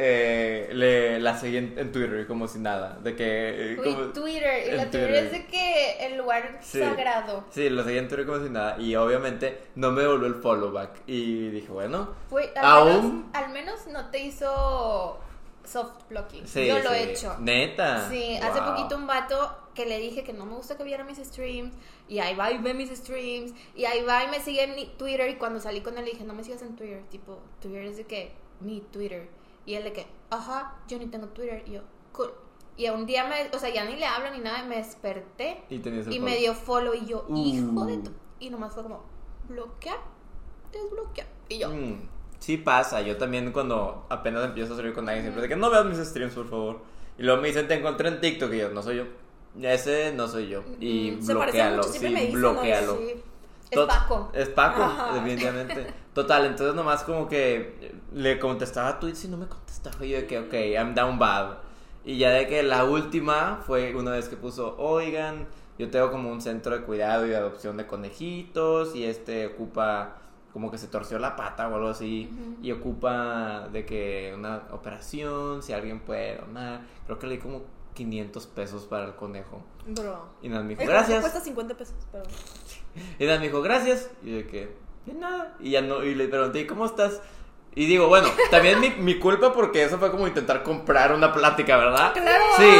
Eh, le, la seguí en, en Twitter como si nada. De que. eh, como- Twitter. Y la Twitter Twitter. es de que el lugar Sí. sagrado. Sí, lo seguí en Twitter como si nada. Y obviamente no me devolvió el follow back. Y dije, bueno. Fue, al, Aún. menos, al menos no te hizo soft blocking. Sí, Yo lo sí. he hecho. Neta. Sí, hace poquito un vato que le dije que no me gusta que viera mis streams y ahí va y ve mis streams y ahí va y me sigue en Twitter y cuando salí con él le dije no me sigas en Twitter, tipo Twitter es de que mi Twitter y él de que, ajá, yo ni tengo Twitter y yo, cool. Y un día me, o sea, ya ni le hablo ni nada, y me desperté Y y me dio follow y yo, Uh. hijo de tu... Y nomás fue como, bloquear, desbloquear. Y yo, Mm, sí pasa, yo también cuando apenas empiezo a salir con alguien siempre de que no veas mis streams, por favor. Y luego me dicen, te encontré en TikTok y yo, no soy yo. Ese no soy yo. Y Mm, bloquealo, sí, bloquealo. sí, es Paco. Es Paco, Ajá. definitivamente. Total, entonces nomás como que le contestaba tweets y no me contestaba. Y yo de que, ok, I'm down bad. Y ya de que la última fue una vez que puso, oigan, yo tengo como un centro de cuidado y de adopción de conejitos y este ocupa como que se torció la pata o algo así y ocupa de que una operación, si alguien puede donar. Creo que le di como 500 pesos para el conejo. Bro. Y nada, me dijo, gracias. cuesta 50 pesos, pero... Y nada, me dijo, gracias. Y yo de que, de nada. Y ya no, y le pregunté, ¿y cómo estás? Y digo, bueno, también mi, mi culpa porque eso fue como intentar comprar una plática, ¿verdad? ¡Claro! Sí,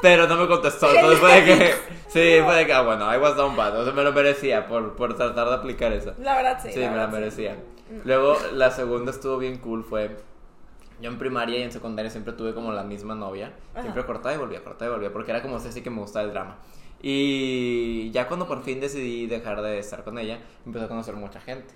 pero no me contestó. Entonces fue de que, sí, fue de que, ah, bueno, I was down bad. O sea, me lo merecía por, por tratar de aplicar esa. La verdad, sí. Sí, me la verdad, sí. merecía. Luego, la segunda estuvo bien cool, fue... Yo en primaria y en secundaria siempre tuve como la misma novia. Ajá. Siempre cortaba y volvía, cortaba y volvía, porque era como así que me gustaba el drama. Y ya cuando por fin decidí dejar de estar con ella, empecé a conocer mucha gente.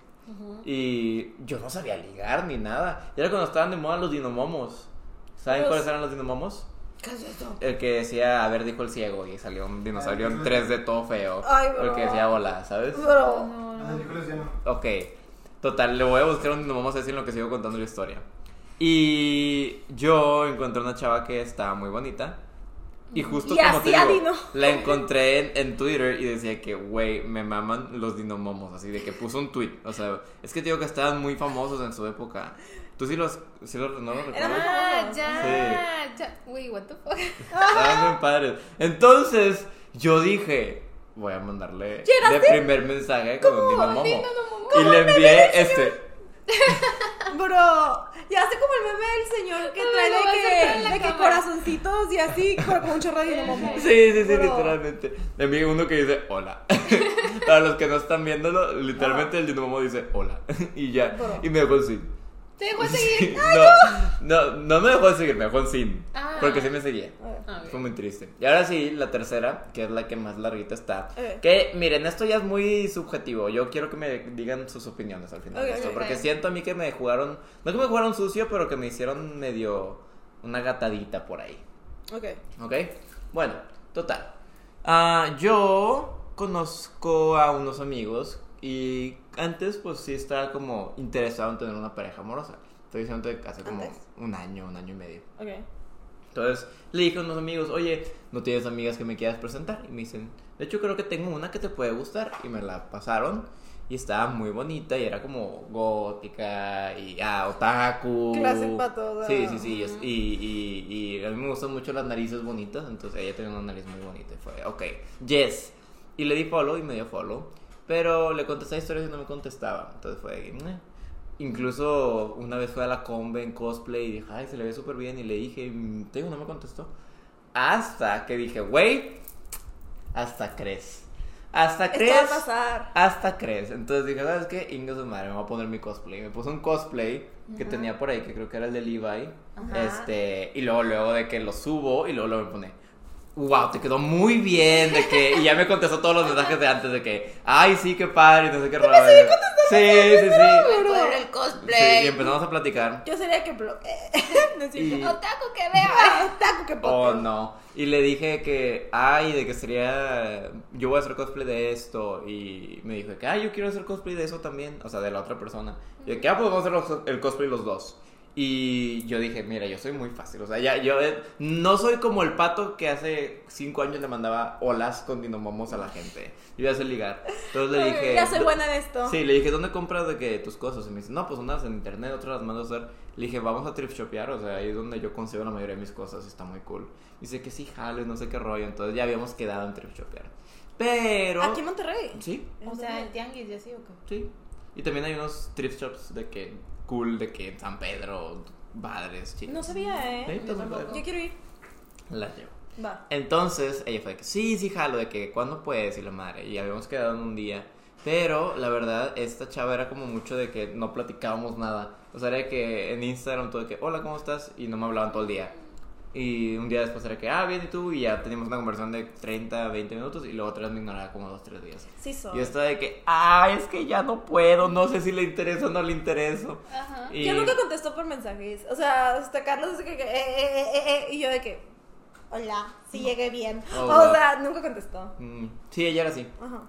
Y yo no sabía ligar ni nada. Y era cuando estaban de moda los dinomomos. ¿Saben Los- cuáles eran los dinomomos? ¿Qué es eso? El que decía, a ver, dijo el ciego, y salió un dinosaurio en 3D todo feo. Ay, el que decía hola, ¿sabes? Bro. No, no. Ah, ya no. Ok. Total, le voy a buscar un dinomomos así en lo que sigo contando la historia. Y yo encontré una chava que estaba muy bonita. Y justo Y como te digo, dino. la encontré en, en Twitter y decía que, güey, me maman los dinomomos. Así de que puso un tweet. O sea, es que te digo que estaban muy famosos en su época. ¿Tú sí los, sí los no los recuerdas? Ah, ya, ya. Uy, what the fuck. Estaban bien padres. Entonces, yo dije, voy a mandarle de primer mensaje con un dinomomo. dinomomo? Y le envié este. Bro, ya hace como el meme del señor que No, trae de que, de que corazoncitos y así, pero con un chorro de dinamomo. Sí, sí, sí, Bro. literalmente. Le envié uno que dice hola. Para los que no están viéndolo, literalmente el dinomomo dice hola. y ya. Bro. Y me dejó sin. Te dejó de Sí, seguir. no, no, no me dejó de seguir, me dejó en sin. Ah. Porque sí me seguía. Ah. Fue muy triste. Y ahora sí, la tercera, que es la que más larguita está. Ok. Que, miren, esto ya es muy subjetivo. Yo quiero que me digan sus opiniones al final de esto. Porque siento a mí que me jugaron. No que me jugaron sucio, pero que me hicieron medio. Una gatadita por ahí. Ok. ¿Ok? Bueno, total. Ah, yo conozco a unos amigos y antes pues sí estaba como interesado en tener una pareja amorosa. Estoy diciendo que hace como Antes. un año, un año y medio. Ok. Entonces le dije a unos amigos, oye, ¿no tienes amigas que me quieras presentar? Y me dicen, de hecho creo que tengo una que te puede gustar. Y me la pasaron y estaba muy bonita y era como gótica y ah, otaku. Clase pa' todas. Sí, sí, sí. Y, y, y a mí me gustan mucho las narices bonitas, entonces ella tenía una nariz muy bonita. Y fue, ok, yes. Y le di follow y me dio follow. Pero le contesté historias y no me contestaba. Entonces fue, "Meh". Incluso una vez fue a la combe en cosplay y dije, ay, se le ve súper bien. Y le dije, "Mm, te digo, no me contestó. Hasta que dije, güey, hasta crees. Hasta Esto crees. va a pasar. Hasta crees. Entonces dije, ¿sabes qué? Inga su madre, me voy a poner mi cosplay. Me puse un cosplay que tenía por ahí, que creo que era el de Levi. Ajá. Este, y luego, luego de que lo subo y luego, luego me pone. Wow, te quedó muy bien, de que, y ya me contestó todos los mensajes de antes de que, ay, sí, qué padre, y no sé qué raro. Sí, sí, sí. El Sí, cosplay. y empezamos a platicar. Yo sería que cierto. Y- Otaku que vea. Ah, taco que Oh, poco. no. Y le dije que, ay, de que sería, yo voy a hacer cosplay de esto. Y me dijo que, ay, yo quiero hacer cosplay de eso también. O sea, de la otra persona. Y de que, ah, pues vamos a hacer el cosplay los dos. Y yo dije, mira, yo soy muy fácil. O sea, ya, yo eh, no soy como el pato que hace cinco años le mandaba olas con dinomomos a la gente. Yo ya sé ligar. Entonces le dije. Ya soy buena en esto. Sí, le dije, ¿dónde compras de que tus cosas? Y me dice, no, pues unas en internet, otras las mando a hacer. Le dije, vamos a thrift shopear, o sea, ahí es donde yo consigo la mayoría de mis cosas, y está muy cool. Dice que sí, jales, no sé qué rollo, entonces ya habíamos quedado en thrift shopear. Pero... Aquí en Monterrey. Sí, O sea, el tianguis y así o qué. sí. Y también hay unos thrift shops de que cool, de que en San Pedro, padres, chicos. No sabía, ¿eh? padre. Yo quiero ir. Las llevo. Va. Entonces ella fue de que sí, sí, jalo, de que cuándo puedes y la madre. Y habíamos quedado en un día. Pero la verdad, esta chava era como mucho de que no platicábamos nada. O sea, era de que en Instagram todo de que, hola, ¿cómo estás? Y no me hablaban todo el día. Y un día después era que, ah, bien, ¿y tú? Y ya teníamos una conversación de 30, 20 minutos y luego otra vez me ignoraba como dos, tres días. Sí, soy. Y estaba de que, ah, es que ya no puedo, no sé si le intereso o no le intereso. Ajá. Y- Yo nunca contesto por mensajes. O sea, hasta Carlos dice que, eh, eh, eh, eh, y yo de que, hola, si llegué bien. Oh, o wow. sea, nunca contestó. Mm, sí, ella era así. Ajá.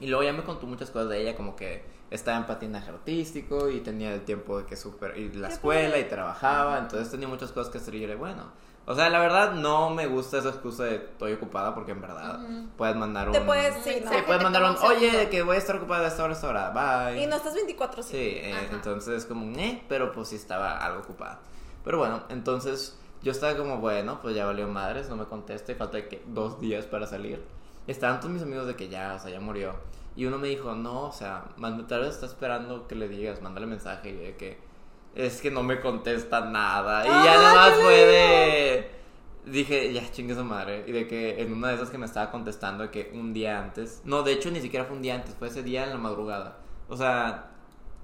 Y luego ya me contó muchas cosas de ella, como que estaba en patinaje artístico y tenía el tiempo de que super a la escuela padre. y trabajaba, entonces tenía muchas cosas que hacer y yo le bueno. O sea, la verdad no me gusta esa excusa de estoy ocupada porque en verdad Ujú. puedes mandar un... Te puedes, sí, Sí, puedes mandar un, oye, segundo". que voy a estar ocupada de esta hora a esta hora, bye. Y no estás 24 Sí, eh, entonces como, eh, pero pues sí estaba algo ocupada. Pero bueno, entonces yo estaba como, bueno, pues ya valió madres, no me contesta y falta de que dos días para salir. Estaban todos mis amigos de que ya, o sea, ya murió. Y uno me dijo, no, o sea, tal vez está esperando que le digas, mándale mensaje y de que es que no me contesta nada. Y ya nada más ¿qué fue de... Dije, ya chingue su madre. Y de que en una de esas que me estaba contestando, de que un día antes. No, de hecho ni siquiera fue un día antes, fue ese día en la madrugada. O sea,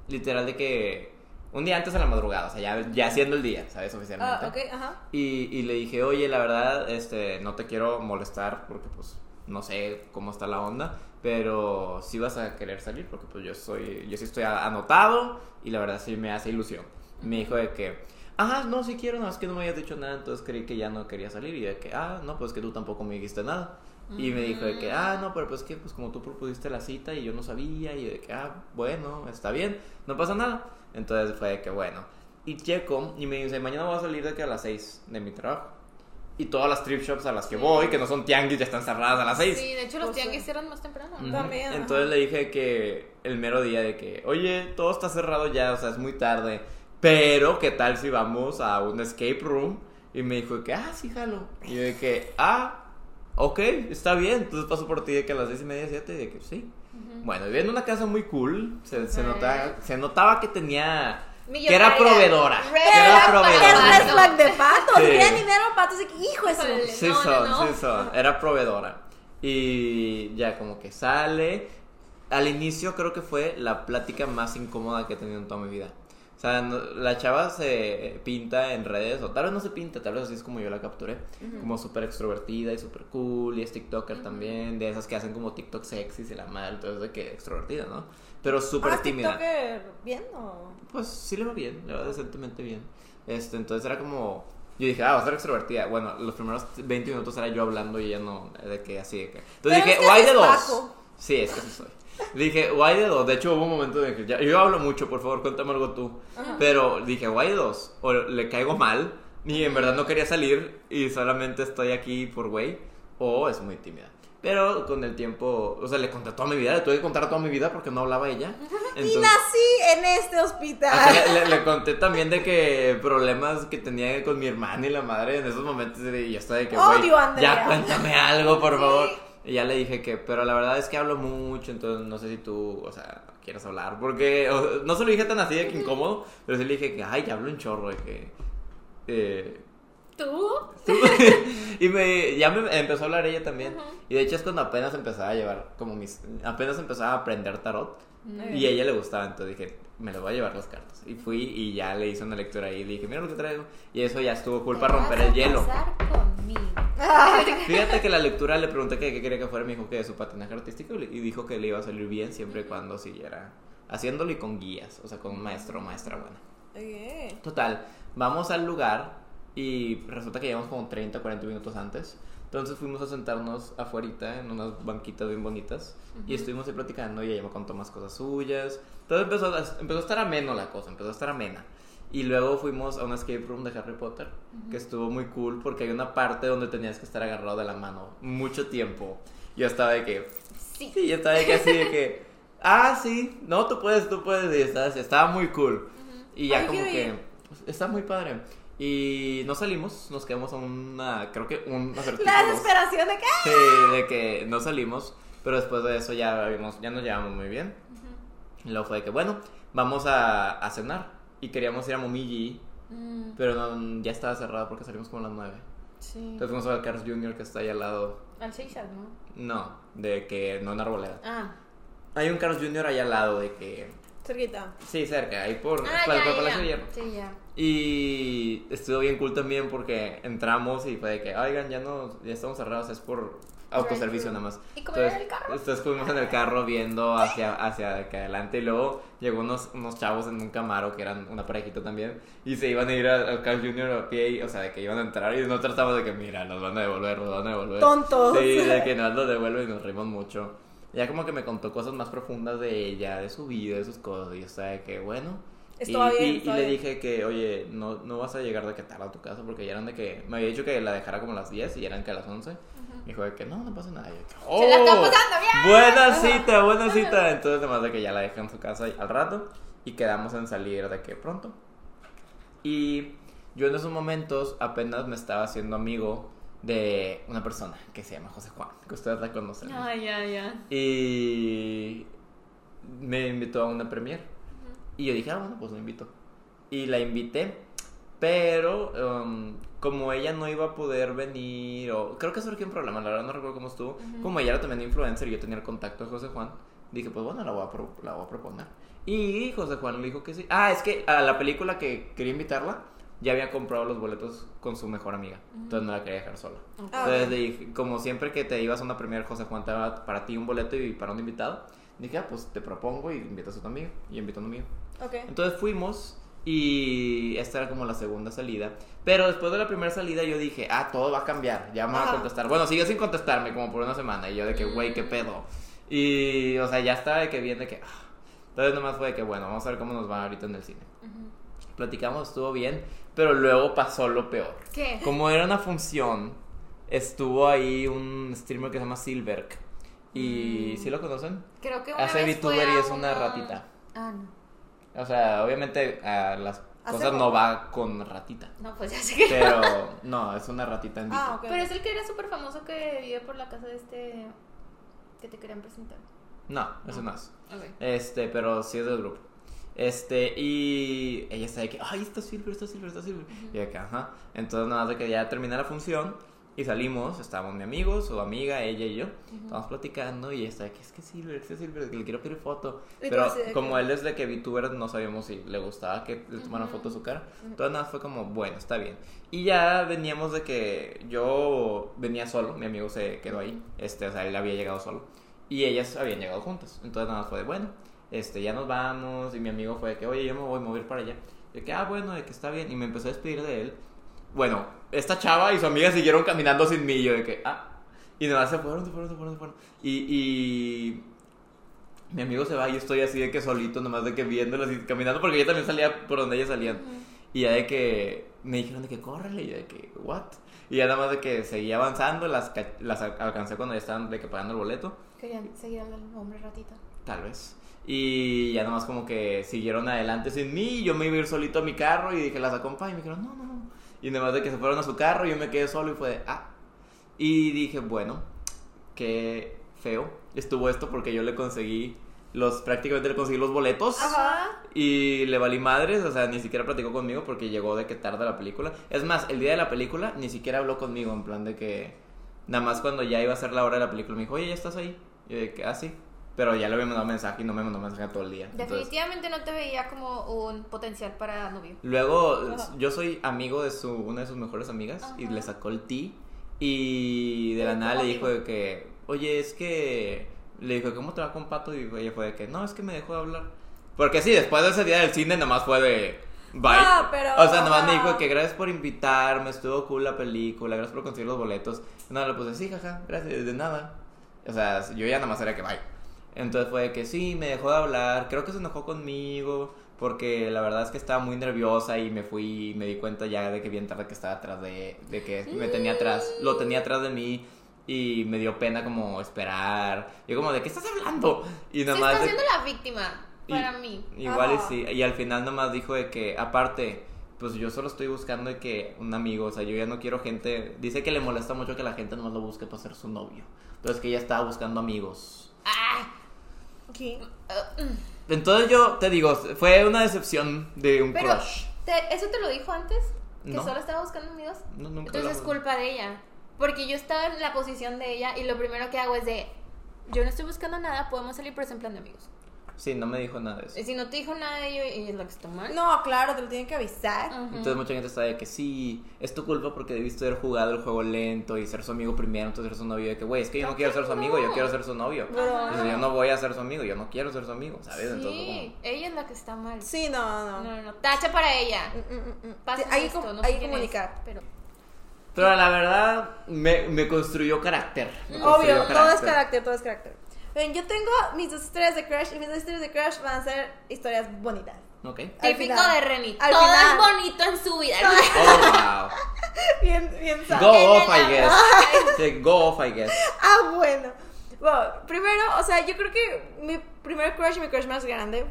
literal de que. Un día antes en la madrugada, o sea, ya, ya siendo el día, ¿sabes? Oficialmente. Ah, ok, ajá. Y, y le dije, oye, la verdad, este, no te quiero molestar porque, pues, no sé cómo está la onda, pero sí vas a querer salir porque, pues, yo soy, yo sí estoy anotado y la verdad sí me hace ilusión. Me dijo de que, ah, no, sí quiero, no, es que no me habías dicho nada, entonces creí que ya no quería salir y de que, ah, no, pues que tú tampoco me dijiste nada. Y me dijo de que, ah, no, pero pues que, pues como tú propusiste la cita y yo no sabía y de que, ah, bueno, está bien, no pasa nada. Entonces fue de que, bueno. Y checo y me dice, mañana voy a salir de que a las 6 de mi trabajo. Y todas las trip shops a las que voy, que no son tianguis, ya están cerradas a las 6. Sí, de hecho los Pues, tianguis sí. cierran más temprano. Ujú. También. Entonces le dije que el mero día de que, oye, todo está cerrado ya, o sea, es muy tarde. Pero, ¿qué tal si vamos a un escape room? Y me dijo que, ah, sí, jalo. Y yo de que, ah, ok, está bien. Entonces paso por ti de que a las seis y media, siete, y de que sí. Ujú. Bueno, vivía en una casa muy cool. Se, se, notaba, se notaba que tenía. Que era proveedora. Red Que era proveedora. Es para red flag de patos. Sí. Tienen dinero patos. Hijo Híjole. Sí son, no. sí son. Era proveedora. Y ya como que sale. Al inicio creo que fue la plática más incómoda que he tenido en toda mi vida. O sea, no- la chava se pinta en redes, o tal vez no se pinta, tal vez así es como yo la capturé. Como súper extrovertida y súper cool, y es TikToker también, de esas que hacen como TikTok sexy y la madre, entonces de que extrovertida, ¿no? Pero súper Ah, tímida. ¿bien o...? Pues sí le va bien, le va decentemente bien. Este, entonces era como. Yo dije, ah, va a ser extrovertida. Bueno, los primeros 20 minutos era yo hablando y ella no, de que así de que. Entonces Pero dije, es que o hay de dos. Paco. Sí, es que así soy. Dije, o hay de dos. De hecho, hubo un momento de que ya, yo hablo mucho, por favor, cuéntame algo tú. Pero dije, o hay de dos. O le caigo mal y en verdad no quería salir y solamente estoy aquí por güey. O es muy tímida. Pero con el tiempo, o sea, le conté toda mi vida, le tuve que contar toda mi vida porque no hablaba ella. Y nací en este hospital. Le, le- le conté también de que problemas que tenía con mi hermana y la madre en esos momentos y yo estaba de que, Odio ya cuéntame algo, por favor. Y ya le dije que, pero la verdad es que hablo mucho, entonces no sé si tú, o sea, quieres hablar, porque o- no se lo dije tan así de que incómodo, pero sí le dije que, ay, ya hablo un chorro, de que... eh, ¿Tú? tú- y me, ya me empezó a hablar ella también. Y de hecho es cuando apenas empezaba a llevar como mis... Apenas empezaba a aprender tarot. Y a ella le gustaba, entonces dije, me le voy a llevar las cartas. Y fui y ya le hice una lectura ahí y dije, mira lo que traigo. Y eso ya estuvo cool para romper el hielo. Conmigo. Fíjate que la lectura le pregunté que qué quería que fuera, me dijo que de su patinaje artístico y dijo que le iba a salir bien siempre y cuando siguiera haciéndolo y con guías, o sea, con un maestro o maestra buena. Total, vamos al lugar y resulta que llegamos como 30, 40 minutos antes. Entonces fuimos a sentarnos afuera en unas banquitas bien bonitas y estuvimos ahí platicando y ella me contó más cosas suyas. Entonces empezó a, empezó a estar ameno la cosa, empezó a estar amena. Y luego fuimos a un escape room de Harry Potter, que estuvo muy cool porque hay una parte donde tenías que estar agarrado de la mano mucho tiempo. Yo estaba de que, Sí. sí, yo estaba de que así de que, ah, sí, no, tú puedes, tú puedes, y estaba, estaba muy cool. Y ya Ay, como que, pues, está muy padre. Y no salimos, nos quedamos a una, creo que un acertijo. La desesperación de que... Sí, de que no salimos, pero después de eso ya, vimos, ya nos llevamos muy bien. Y luego fue de que, bueno, vamos a, a cenar. Y queríamos ir a Momiji, Mm, pero no- ya estaba cerrado porque salimos como a las 9. sí. Entonces fuimos al Cars Jr. que está ahí al lado. Al Seychelles, ¿no? No, de que no en Arboleda. Ah. Hay un Cars Jr. ahí al lado de que Cerquita. Sí, cerca, ahí por, Ah, por- ya, por ya, Palacio de. Hierro. Sí, ya. Y estuvo bien cool también porque entramos y fue de que, oigan, ya no, ya estamos cerrados, es por autoservicio nada más. ¿Y cómo era el carro? Entonces fuimos en el carro viendo hacia, hacia que adelante y luego llegó unos, unos chavos en un camaro que eran una parejita también y se iban a ir al, Carl Jr. a pie, y, o sea, de que iban a entrar y nosotros estábamos de que, mira, nos van a devolver, nos van a devolver. Tontos. Sí, de que nos lo devuelven y nos reímos mucho. Ya como que me contó cosas más profundas de ella, de su vida, de sus cosas y yo estaba de que, bueno... Estaba y, bien, y- y le bien. dije que, oye, no, no vas a llegar de que tarde a tu casa porque ya eran de que. Me había dicho que la dejara como a las 10 y ya eran que a las 11. Me dijo de que no, no pasa nada. Y yo, que, Se la está "Oh, pasando bien". Buena cita, buena cita. Entonces, además de que ya la dejé en su casa al rato y quedamos en salir de que pronto. Y yo en esos momentos apenas me estaba haciendo amigo de una persona que se llama José Juan, que ustedes la conocen. Ay, ya, ya. Y me invitó a una premiere. Y yo dije, ah, bueno, pues lo invito. Y la invité, pero um, como ella no iba a poder venir, o creo que surgió un problema, la verdad no recuerdo cómo estuvo. Como ella era también influencer y yo tenía el contacto de José Juan, dije, pues bueno, la voy a, pro- la voy a proponer. Y José Juan le dijo que sí. Ah, es que a la película que quería invitarla, ya había comprado los boletos con su mejor amiga. Entonces no la quería dejar sola. Ah, Entonces, le dije, como siempre que te ibas a una premier, José Juan te daba para ti un boleto y para un invitado. Dije, ah, pues te propongo y invitas a tu amigo. Y invito a un amigo. Ok. Entonces fuimos y esta era como la segunda salida. Pero después de la primera salida yo dije, ah, todo va a cambiar. Ya me va a contestar. Bueno, sigue sin contestarme como por una semana. Y yo de que, güey, qué pedo. Y, o sea, ya estaba de que bien de que... ah. Entonces nomás fue de que, bueno, vamos a ver cómo nos va ahorita en el cine. Platicamos, estuvo bien. Pero luego pasó lo peor. ¿Qué? Como era una función, estuvo ahí un streamer que se llama Silberg. Y Mm. ¿sí lo conocen? Creo que una Hace vez fue VTuber y a es una ratita. Ah, no. O sea, obviamente a las Hace cosas no va con ratita. No, pues ya sé que. Pero no, es una ratita en Ah, VTuber. ok. Pero es el que era súper famoso que vive por la casa de este. que te querían presentar. No, eso no es. Ok. Este, pero sí es del grupo. Este, y ella está de que, ay, está Silver, está Silver, está Silver. Y de que, ajá. Entonces, nada más de que ya terminé la función y salimos. Estábamos mi amigo, su amiga, ella y yo. Estábamos platicando y ella está de que, es que Silver, es que Silver, que le quiero pedir foto. Pero como él es de que VTuber, no sabíamos si le gustaba que le tomaran Ujú. foto de su cara. Entonces, nada, fue como, bueno, está bien. Y ya veníamos de que yo venía solo, mi amigo se quedó ahí. Este, o sea, él había llegado solo. Y ellas habían llegado juntas. Entonces nada más fue de, bueno, este, ya nos vamos. Y mi amigo fue de que, oye, yo me voy a mover para allá. De que, ah, bueno, de que está bien. Y me empezó a despedir de él. Bueno, esta chava y su amiga siguieron caminando sin mí. Yo de que, ah. Y nada más se fueron, se fueron, se fueron, se fueron. Y, y mi amigo se va y yo estoy así de que solito, nomás de que viéndolas y caminando. Porque yo también salía por donde ellas salían. Y ya de que me dijeron de que córrele. Y de que, what? Y ya nada más de que seguía avanzando. Las, las al- alcancé cuando ya estaban de que pagando el boleto. Querían seguir al hombre ratita. Tal vez. Y ya nomás como que siguieron adelante sin mí. y Yo me iba a ir solito a mi carro y dije, las acompaño. Y me dijeron, no, no, no. Y nomás de que se fueron a su carro, yo me quedé solo y fue de, ah. Y dije, bueno, qué feo estuvo esto porque yo le conseguí los, prácticamente le conseguí los boletos. Ajá. Y le valí madres, o sea, ni siquiera platicó conmigo porque llegó de que tarde la película. Es más, el día de la película ni siquiera habló conmigo, en plan de que nada más cuando ya iba a ser la hora de la película me dijo, oye, ¿ya estás ahí? Y yo de que, ah, sí. Pero ya le había mandado mensaje y no me mandó mensaje todo el día. Entonces, Definitivamente no te veía como un potencial para novio. luego, Ajá. yo soy amigo de su, una de sus mejores amigas y Ajá. le sacó el ti y de la nada le dijo de que, oye, es que, le dijo, ¿cómo te va con Pato? Y ella fue de que, no, es que me dejó de hablar. Porque sí, después de ese día del cine nomás fue de, bye. Ah, pero- o sea, nomás me dijo que gracias por invitarme, estuvo cool la película, gracias por conseguir los boletos. Y nada, le puse, sí, jaja, gracias, de nada. O sea, yo ya nomás era que bye. Entonces fue que sí, me dejó de hablar, creo que se enojó conmigo, porque la verdad es que estaba muy nerviosa y me fui y me di cuenta ya de que bien tarde que estaba atrás de, de que me tenía atrás, lo tenía atrás de mí y me dio pena como esperar. Yo como, ¿de qué estás hablando? Y Se nada está más... de- haciendo la víctima y- para mí. Igual y sí, y al final nomás dijo de que, aparte, pues yo solo estoy buscando de que un amigo, o sea, yo ya no quiero gente, dice que le molesta mucho que la gente nomás lo busque para ser su novio. Entonces que ella estaba buscando amigos. Ah, Entonces yo te digo, fue una decepción de un pero crush. ¿te- ¿eso te lo dijo antes? ¿Que No. solo estaba buscando amigos? No, nunca Entonces es culpa de ella. Porque yo estaba en la posición de ella y lo primero que hago es de, yo no estoy buscando nada, podemos salir, pero es en plan de amigos. Sí, no me dijo nada de eso. Y si no te dijo nada de ello y es lo que está mal. No, claro, te lo tienen que avisar. Entonces mucha gente está de que sí, es tu culpa porque debiste haber jugado el juego lento y ser su amigo primero, entonces ser su novio. De que, güey, es que yo no quiero ser su amigo, yo quiero ser su novio. Pero- Entonces, yo no voy a ser su amigo, yo no quiero ser su amigo, ¿sabes? Entonces, Sí, ella es la que está mal. Sí, no, no. No, no, no. Tacha para ella. Mm, mm, mm. Pasa hay que, esto, com- no hay sé que quién es, comunicar. pero... Pero la verdad, me, me construyó carácter. me construyó Obvio, todo es carácter, todo es carácter. Ven, yo tengo mis dos historias de crush y mis dos historias de crush van a ser historias bonitas. Ok. Al Típico final. de Remy. Al Todo final. es bonito en su vida. Oh, wow. Bien, bien Go sabe. off, I guess. Sí, go off, I guess. Ah, bueno. Bueno, primero, o sea, yo creo que mi primer crush y mi crush más grande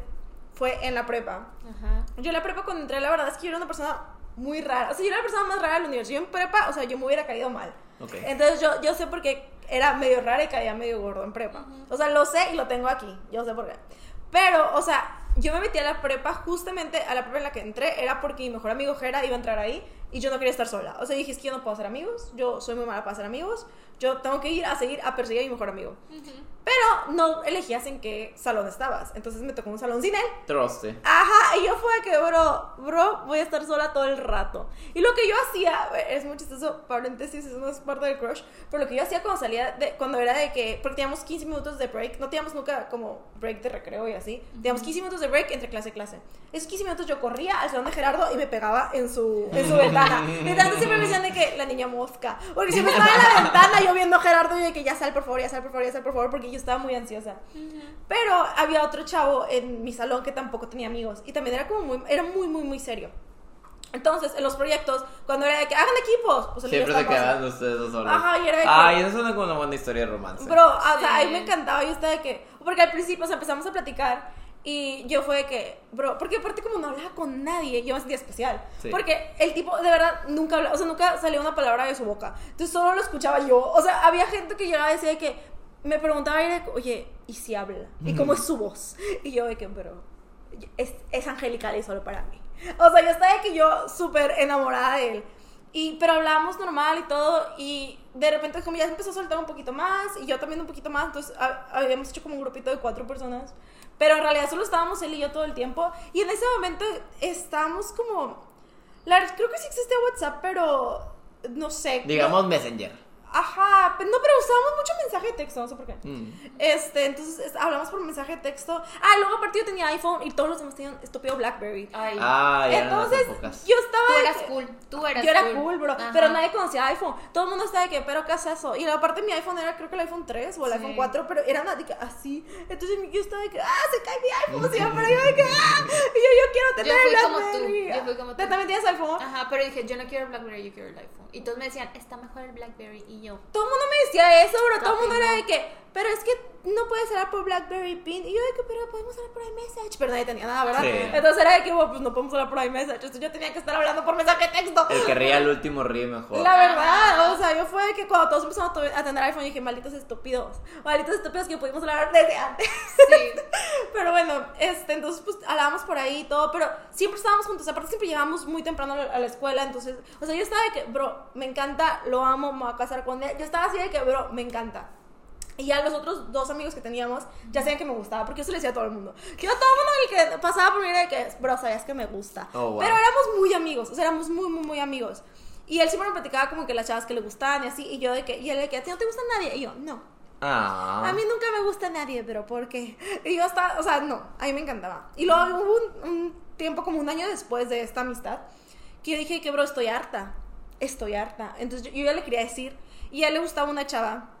fue en la prepa. Ajá. Yo en la prepa cuando entré, la verdad es que yo era una persona muy rara. O sea, yo era la persona más rara del universo. Yo en prepa, o sea, yo me hubiera caído mal. Ok. Entonces yo, yo sé por qué era medio rara y caía medio gordo en prepa. O sea, lo sé y lo tengo aquí. Yo sé por qué. Pero, o sea, yo me metí a la prepa justamente a la prepa en la que entré. Era porque mi mejor amigo Jera iba a entrar ahí y yo no quería estar sola. O sea, dije, es que yo no puedo hacer amigos. Yo soy muy mala para hacer amigos. Yo tengo que ir a seguir a perseguir a mi mejor amigo. Pero no elegías en qué salón estabas. Entonces me tocó un salón sin él. Troste. Ajá, y yo fue que, bro, bro, voy a estar sola todo el rato. Y lo que yo hacía, es muy chistoso, paréntesis, eso no es parte del crush, pero lo que yo hacía cuando salía, de, cuando era de que, porque teníamos 15 minutos de break, no teníamos nunca como break de recreo y así, teníamos 15 minutos de break entre clase y clase. Esos 15 minutos yo corría al salón de Gerardo y me pegaba en su, en su ventana. Y tanto siempre me decían de que la niña mosca, porque siempre estaba en la ventana yo viendo a Gerardo y de que ya sal por favor, ya sal por favor, ya sal por favor, porque yo estaba muy ansiosa. Pero había otro chavo en mi salón que tampoco tenía amigos y también era como muy, era muy, muy, muy serio. Entonces, en los proyectos, cuando era de que hagan equipos, pues yo Siempre se estábamos- quedaban ustedes dos solos. Ajá, y era de que- Ay, eso suena como una buena historia de romance. Bro, o sea, Sí. a mí me encantaba, yo estaba de que, porque al principio, o sea, empezamos a platicar y yo fue de que, bro, porque aparte como no hablaba con nadie, yo me sentía especial, Sí. porque el tipo de verdad nunca hablaba, o sea, nunca salía una palabra de su boca, entonces solo lo escuchaba yo, o sea, había gente que llegaba y decía de que, me preguntaba, y de oye, ¿y si habla? ¿Y cómo es su voz? Y yo de que, bro, es, es angelical y solo para mí. O sea, yo estaba de que yo súper enamorada de él. Y, pero hablábamos normal y todo, y de repente como ya se empezó a soltar un poquito más, y yo también un poquito más, entonces ha- habíamos hecho como un grupito de cuatro personas, pero en realidad solo estábamos él y yo todo el tiempo, y en ese momento estábamos como, la, creo que sí existe WhatsApp, pero no sé. Digamos Messenger. Ajá, pe- no, pero usábamos mucho mensaje de texto, no sé por qué. Mm. Este, entonces es- hablamos por mensaje de texto. Ah, luego aparte yo tenía iPhone y todos los demás tenían estúpido Blackberry. Ay. Ah, ya Entonces, yo estaba. Tú eras cool. Tú eras Yo era cool. cool, bro. Ajá. Pero nadie conocía iPhone. Todo el mundo estaba de que, ¿pero qué es eso? Y aparte mi iPhone era, creo que el iPhone 3 o el Sí. iPhone 4, pero era una de que así. Entonces yo estaba de que, ¡ah, se cae mi iPhone! siempre. yo de que, ¡ah! Y yo, yo quiero tener Yo fui el como tú, Blackberry. yo fui como tú. ¿También tienes iPhone? Ajá, pero dije, yo no quiero el Blackberry, yo quiero el iPhone. Y todos me decían, está mejor el Blackberry. Y yo, Todo el mundo me decía eso, bro. Todo el mundo era de que, pero es que no puedes hablar por Blackberry Pin. Y yo de que, pero podemos hablar por iMessage. Pero nadie tenía nada, ¿verdad? Sí. Entonces era de que, bueno, pues no podemos hablar por iMessage. Entonces yo tenía que estar hablando por mensaje de texto. El que ría al último ríe mejor. La verdad, o sea, yo fue de que cuando todos empezamos a a tener iPhone, dije, malditos estúpidos. Malditos estúpidos que pudimos hablar desde antes. sí. Pero bueno, este, entonces pues hablábamos por ahí y todo, pero siempre estábamos juntos, aparte siempre llegábamos muy temprano a la, a la escuela, entonces, o sea, yo estaba de que, bro, me encanta, lo amo, me voy a casar con él, yo estaba así de que, bro, me encanta. Y ya los otros dos amigos que teníamos ya sabían que me gustaba, porque yo se lo decía a todo el mundo. Que yo a todo el mundo el que pasaba por mí era de que, bro, sabías que me gusta. Oh, wow. Pero éramos muy amigos, o sea, éramos muy, muy, muy amigos. Y él siempre me platicaba como que las chavas que le gustaban y así, y yo de que, y él de que, ¿a ti no te gusta nadie? Y yo, no. Ah. A mí nunca me gusta nadie, pero ¿por qué? Y yo hasta, o sea, no, a mí me encantaba. Y luego hubo un, un tiempo, como un año después de esta amistad, que yo dije que, bro, estoy harta. Estoy harta. Entonces yo, yo ya le quería decir. Y a él le gustaba una chava.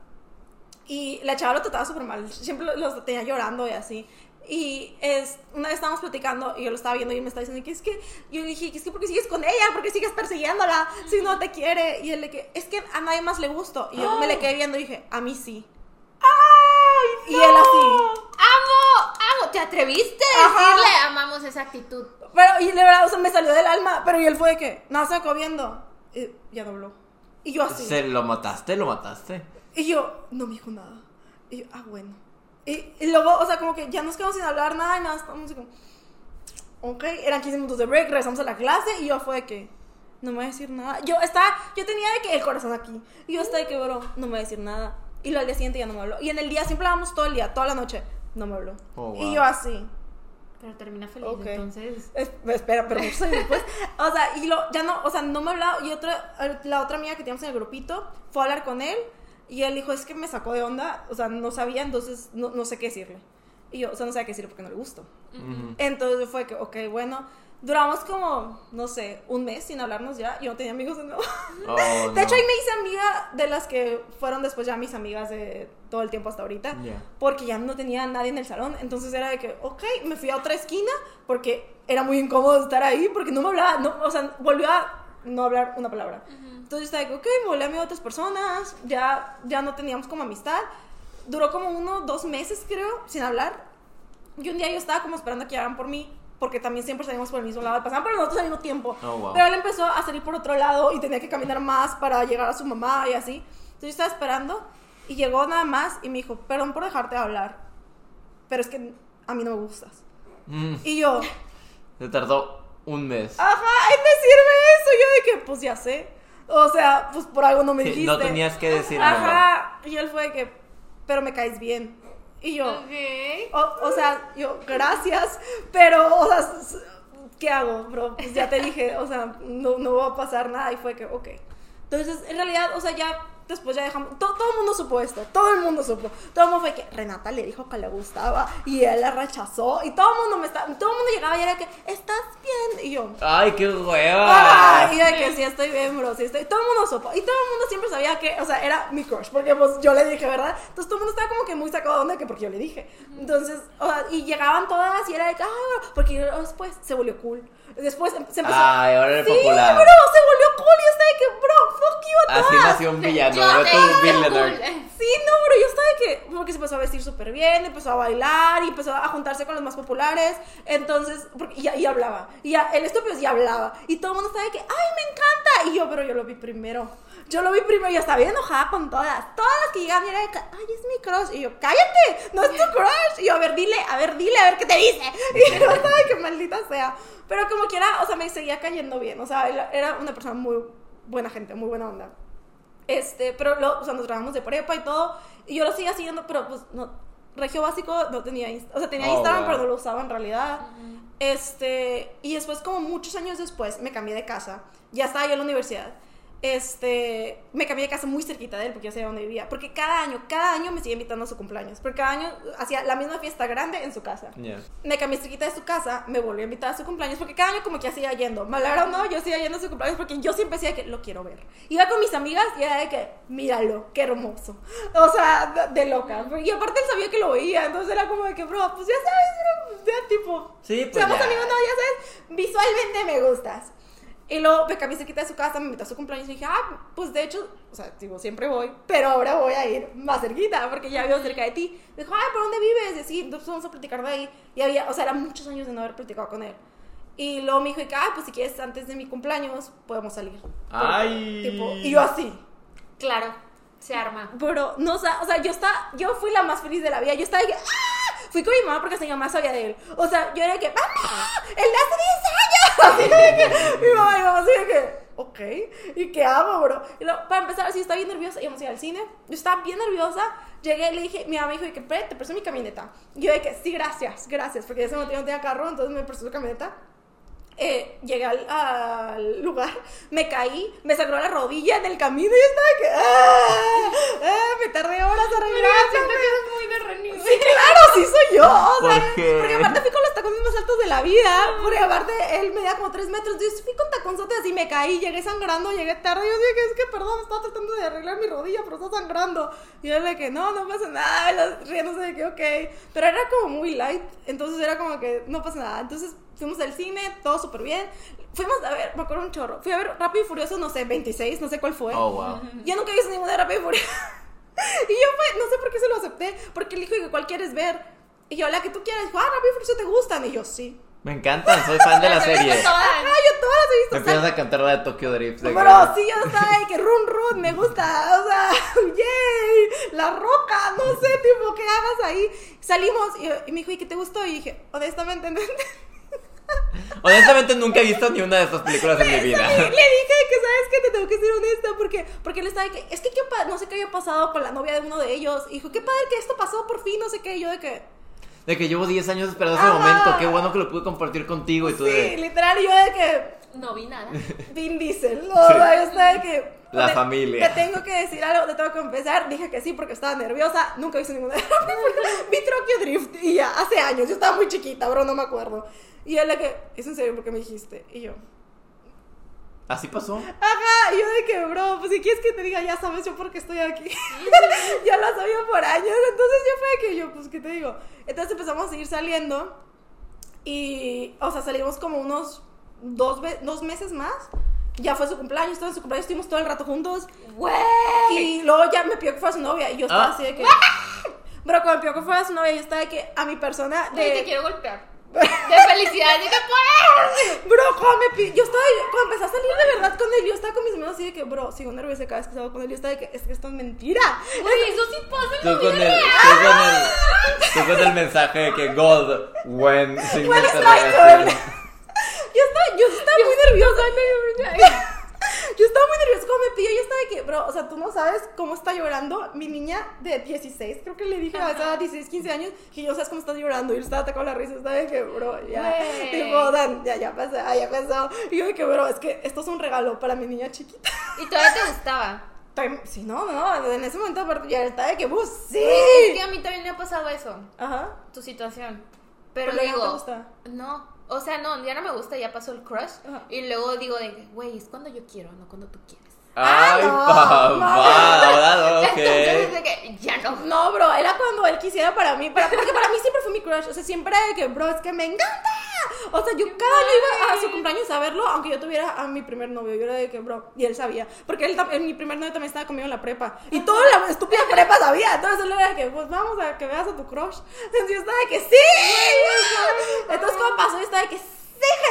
Y la chava lo trataba súper mal. Siempre lo- los tenía llorando y así. Y es, una vez estábamos platicando y yo lo estaba viendo y él me estaba diciendo que es que yo le dije que es que porque sigues con ella, porque sigues persiguiéndola, si no te quiere. Y él le que es que a nadie más le gusto. Y yo me le quedé viendo y dije, a mí sí. ¡Ay! Y él así. ¡Amo! ¡Amo! ¿Te atreviste a Ajá. decirle amamos esa actitud? Pero, y de verdad, o sea, me salió del alma. Pero y él fue de que, nada, se viendo. Y ya dobló. Y yo así. ¿Se lo mataste? ¿Lo mataste? Y yo, no me dijo nada. Y yo, ah, bueno. Y, y luego, o sea, como que ya nos quedamos sin hablar nada y nada, estábamos así como, ok, eran 15 minutos de break, regresamos a la clase y yo fue de que, no me voy a decir nada. Yo estaba, yo tenía de que el corazón aquí. Y yo estaba de que, bro, no me voy a decir nada. Y luego al día siguiente ya no me habló. Y en el día siempre hablábamos todo el día, toda la noche. no me habló. Oh, wow. Y yo así, Pero termina feliz, Ok. entonces. Es- espera, pero muchos años después. O sea, y lo, ya no, o sea, no me hablaba. Y otra, la otra amiga que teníamos en el grupito fue a hablar con él. Y él dijo, es que me sacó de onda. O sea, no sabía, entonces no, no sé qué decirle. Y yo, o sea, no sabía qué decirle porque no le gustó. Ujú. Entonces fue que, ok, bueno. Duramos como, no sé, un mes sin hablarnos ya. Yo no tenía amigos de nuevo. Oh, De hecho, no. ahí me hice amiga de las que fueron después ya mis amigas de todo el tiempo hasta ahorita. Ya. Porque ya no tenía nadie en el salón. Entonces era de que, ok, me fui a otra esquina porque era muy incómodo estar ahí porque no me hablaba, no, o sea, volvió a no hablar una palabra. Entonces estaba que, ok, me volví de otras personas, ya, ya no teníamos como amistad. Duró como uno, dos meses creo, sin hablar. Y un día yo estaba como esperando a que llegaran por mí, porque también siempre salimos por el mismo lado, pasaban por nosotros al mismo tiempo. Oh, wow. Pero él empezó a salir por otro lado y tenía que caminar más para llegar a su mamá y así. Entonces yo estaba esperando y llegó nada más y me dijo, perdón por dejarte hablar, pero es que a mí no me gustas. Mm, Y yo, Se tardó un mes. ajá, en decirme eso. Yo de que, pues ya sé. O sea, pues por algo no me Sí, dijiste. no tenías que decirlo. Ajá. Y él fue de que, pero me caes bien. Y yo, Ok. o, o sea, yo, gracias, pero, o sea, ¿qué hago, bro? Pues ya te dije, o sea, no, no va a pasar nada. Y fue que, ok. Entonces, en realidad, o sea, ya después ya dejamos, to- todo el mundo supo esto, todo el mundo supo. Todo el mundo fue que Renata le dijo que le gustaba y él la rechazó. Y todo el mundo me estaba, todo el mundo llegaba y era que, ¿estás bien? Y yo, Ay, qué hueva. Ah, y de que sí estoy bien, bro, sí estoy. Todo el mundo supo. Y todo el mundo siempre sabía que, o sea, era mi crush, porque pues yo le dije, ¿verdad? Entonces todo el mundo estaba como que muy sacado de onda que porque yo le dije. Entonces, o sea, y llegaban todas y era de que, ah, bro", porque después se volvió cool. Después em- se empezó. Ay, ahora eres sí, popular. bro, se volvió cool y yo estaba de que, bro, fuck you a Así todas. nació un villano. Te tú cool. arc. Sí, no, bro, yo estaba de que, porque se empezó a vestir súper bien, empezó a bailar y empezó a juntarse con los más populares, entonces, porque, y, y hablaba, y ya, el estúpido sí hablaba, y todo el mundo estaba de que, ay, me encanta, y yo, pero yo lo vi primero, yo lo vi primero, y yo estaba bien enojada con todas, todas las que llegaban y era de ay, es mi crush, y yo, cállate, no es tu crush, y yo, a ver, dile, a ver, dile, a ver qué te dice, y yo estaba de que maldita sea, pero como quiera, o sea, me seguía cayendo bien, o sea, él era una persona muy buena gente, muy buena onda. Este, pero lo, o sea, nos grabamos de prepa y todo. Y yo lo seguía haciendo, pero pues no. Regio básico no tenía Insta- O sea, tenía Oh, Instagram, wow. pero no lo usaba en realidad. Este, y después, como muchos años después, me cambié de casa. Ya estaba yo en la universidad. Este, me cambié de casa muy cerquita de él porque yo sabía dónde vivía. Porque cada año, cada año me sigue invitando a su cumpleaños. Porque cada año hacía la misma fiesta grande en su casa me cambié cerquita de su casa, me volvió a invitar a su cumpleaños, porque cada año como que hacía yendo. Malara o no, yo seguía yendo a su cumpleaños porque yo siempre decía que lo quiero ver. Iba con mis amigas y era de que, míralo, qué hermoso. O sea, de, de loca. Y aparte él sabía que lo veía, entonces era como de que, bro, pues ya sabes, bro, ya tipo, Sí, pues seamos ya. amigos, no, ya sabes, visualmente me gustas. Y luego me cambié cerquita de su casa, me invitó a su cumpleaños y dije, ah, pues de hecho, o sea, digo, siempre voy, pero ahora voy a ir más cerquita porque ya vivo cerca de ti. Me dijo, ay, ¿por dónde vives? Y así, entonces vamos a platicar de ahí. Y había, o sea, eran muchos años de no haber platicado con él. Y luego me dijo, ah, pues si quieres antes de mi cumpleaños, podemos salir. Ay. Tipo, y yo así. Claro, se arma. Bro, no, o sea, o sea, yo estaba, yo fui la más feliz de la vida. Yo estaba de que, ¡ah! Fui con mi mamá porque mi mamá sabía de él. O sea, yo era de que, ¡mamá! ¡Él de hace 10 años! Así de que, mi mamá, mi mamá así de que, ok, ¿y qué hago, bro? Y luego, para empezar, así estaba bien nerviosa, íbamos a ir al cine. Yo estaba bien nerviosa. Llegué, le dije, mi mamá dijo que, "Pre, te presto mi camioneta. Y yo de que, sí, gracias, gracias, porque ese momento yo no tenía carro, entonces me prestó su camioneta. Eh, llegué al, al lugar, me caí, me sangró la rodilla en el camino y yo estaba de que, ¡ah! ¡ah! Me tardé horas Siento arreglándome. que eres muy de Reni. Sí, claro, sí soy yo. O sea, ¿Por qué? Porque aparte fui con los tacones más altos de la vida. Porque aparte él medía como 3 metros. Yo fui con taconzotes así, me caí, llegué sangrando, llegué tarde. Yo dije, es que perdón, estaba tratando de arreglar mi rodilla, pero está sangrando. Y él de que no, no pasa nada. Y los- riéndose de que ok. Pero era como muy light. Entonces era como que no pasa nada. Entonces fuimos al cine, todo súper bien. Fuimos a ver, me acuerdo un chorro. Fui a ver Rápido y Furioso, no sé, 26, no sé cuál fue. Oh, wow. Yo nunca he visto ninguna de Rápido y Furioso. y yo fue, no sé por qué se lo acepté, porque él dijo que cuál quieres ver. Y yo, la que tú quieras, dijo, ah, Rápido y Furioso te gustan. Y yo, sí. Me encantan, soy fan de la serie. Ah, yo todas las he visto. Empiezas a cantar la de Tokyo Drift. de Pero sí, yo estaba ahí que run run, me gusta, o sea, yay, la roca, no sé, tipo, ¿qué hagas ahí? Salimos y, y me dijo, ¿y qué te gustó? Y dije, honestamente, no entendí. Honestamente nunca he visto ni una de estas películas en mi vida. Le dije que, ¿sabes qué? Te tengo que ser honesta, porque, porque él estaba de que, es que, ¿qué pa- no sé qué había pasado con la novia de uno de ellos. Y dijo, qué padre que esto pasó por fin, no sé qué. Y yo de que, De que llevo 10 años esperando ese momento. Qué bueno que lo pude compartir contigo y tú Sí, de. literal, yo de que No vi nada. Vin Diesel, o sea, yo estaba de que... La te- familia. Te tengo que decir algo, te tengo que empezar. Dije que sí porque estaba nerviosa. Nunca hice ninguna. Vi Tokyo Drift y ya, hace años. Yo estaba muy chiquita, bro, no me acuerdo. Y él de que, ¿es en serio porque me dijiste? Y yo, Así pasó. ajá. Y yo de que, bro, pues si quieres que te diga, ya sabes yo por qué estoy aquí. ya lo sabía por años. Entonces yo fue de que yo, pues, ¿qué te digo? Entonces empezamos a seguir saliendo. Y, o sea, salimos como unos dos, dos meses más. Ya fue su cumpleaños, todo en su cumpleaños estuvimos todo el rato juntos. Güey. Y luego ya me pidió que fuera su novia. Y yo estaba Ah. así de que. Bro, cuando me pidió que fuera su novia, yo estaba de que a mi persona. Güey, te De, quiero golpear. De felicidad, de que puedes. bro, cuando me. Yo estaba. Cuando empecé a salir de verdad con él, yo estaba con mis amigos así de que, bro, sigo nerviosa cada vez que salgo con él. Yo estaba de que, es que esto es mentira. Güey, eso sí pasa en la vida el, real. tú con el, tú con el mensaje de que God, when, signo When de it's interrogación. my Yo estaba, yo estaba muy nerviosa. Yo estaba muy nerviosa cuando me pidió. Yo estaba de que, bro, o sea, tú no sabes cómo está llorando mi niña de 16. Creo que le dije a esa 16, 15 años que yo sabes cómo estás llorando. Y él estaba atacando la risa. Estaba de que, bro, ya. Güey. Tipo, Dan, ya, ya pasó, ah, ya pasó. Y yo de que, bro, es que esto es un regalo para mi niña chiquita. Y todavía te gustaba. Sí, no, no, en ese momento aparte ya estaba de que, pues, sí. Es que a mí también me ha pasado eso. Ajá. Tu situación. Pero Pero ya no digo. te gusta. No. O sea, no, ya no me gusta, ya pasó el crush. Ajá. Y luego digo de, güey, es cuando yo quiero, no cuando tú quieres. Ay, Ah, no, papá, no. ahora no, Entonces de que ya no. No, bro, era cuando él quisiera para mí, para, porque para mí siempre fue mi crush, o sea, siempre era de que, bro, es que me encanta. O sea, yo cada año iba a su cumpleaños a verlo, aunque yo tuviera a mi primer novio, yo era de que, bro, y él sabía, porque él, mi primer novio también estaba conmigo en la prepa, y toda la estúpida prepa sabía, entonces él era de que, pues vamos a que veas a tu crush. Entonces yo estaba de que, sí. Entonces cuando pasó, yo estaba de que, sí,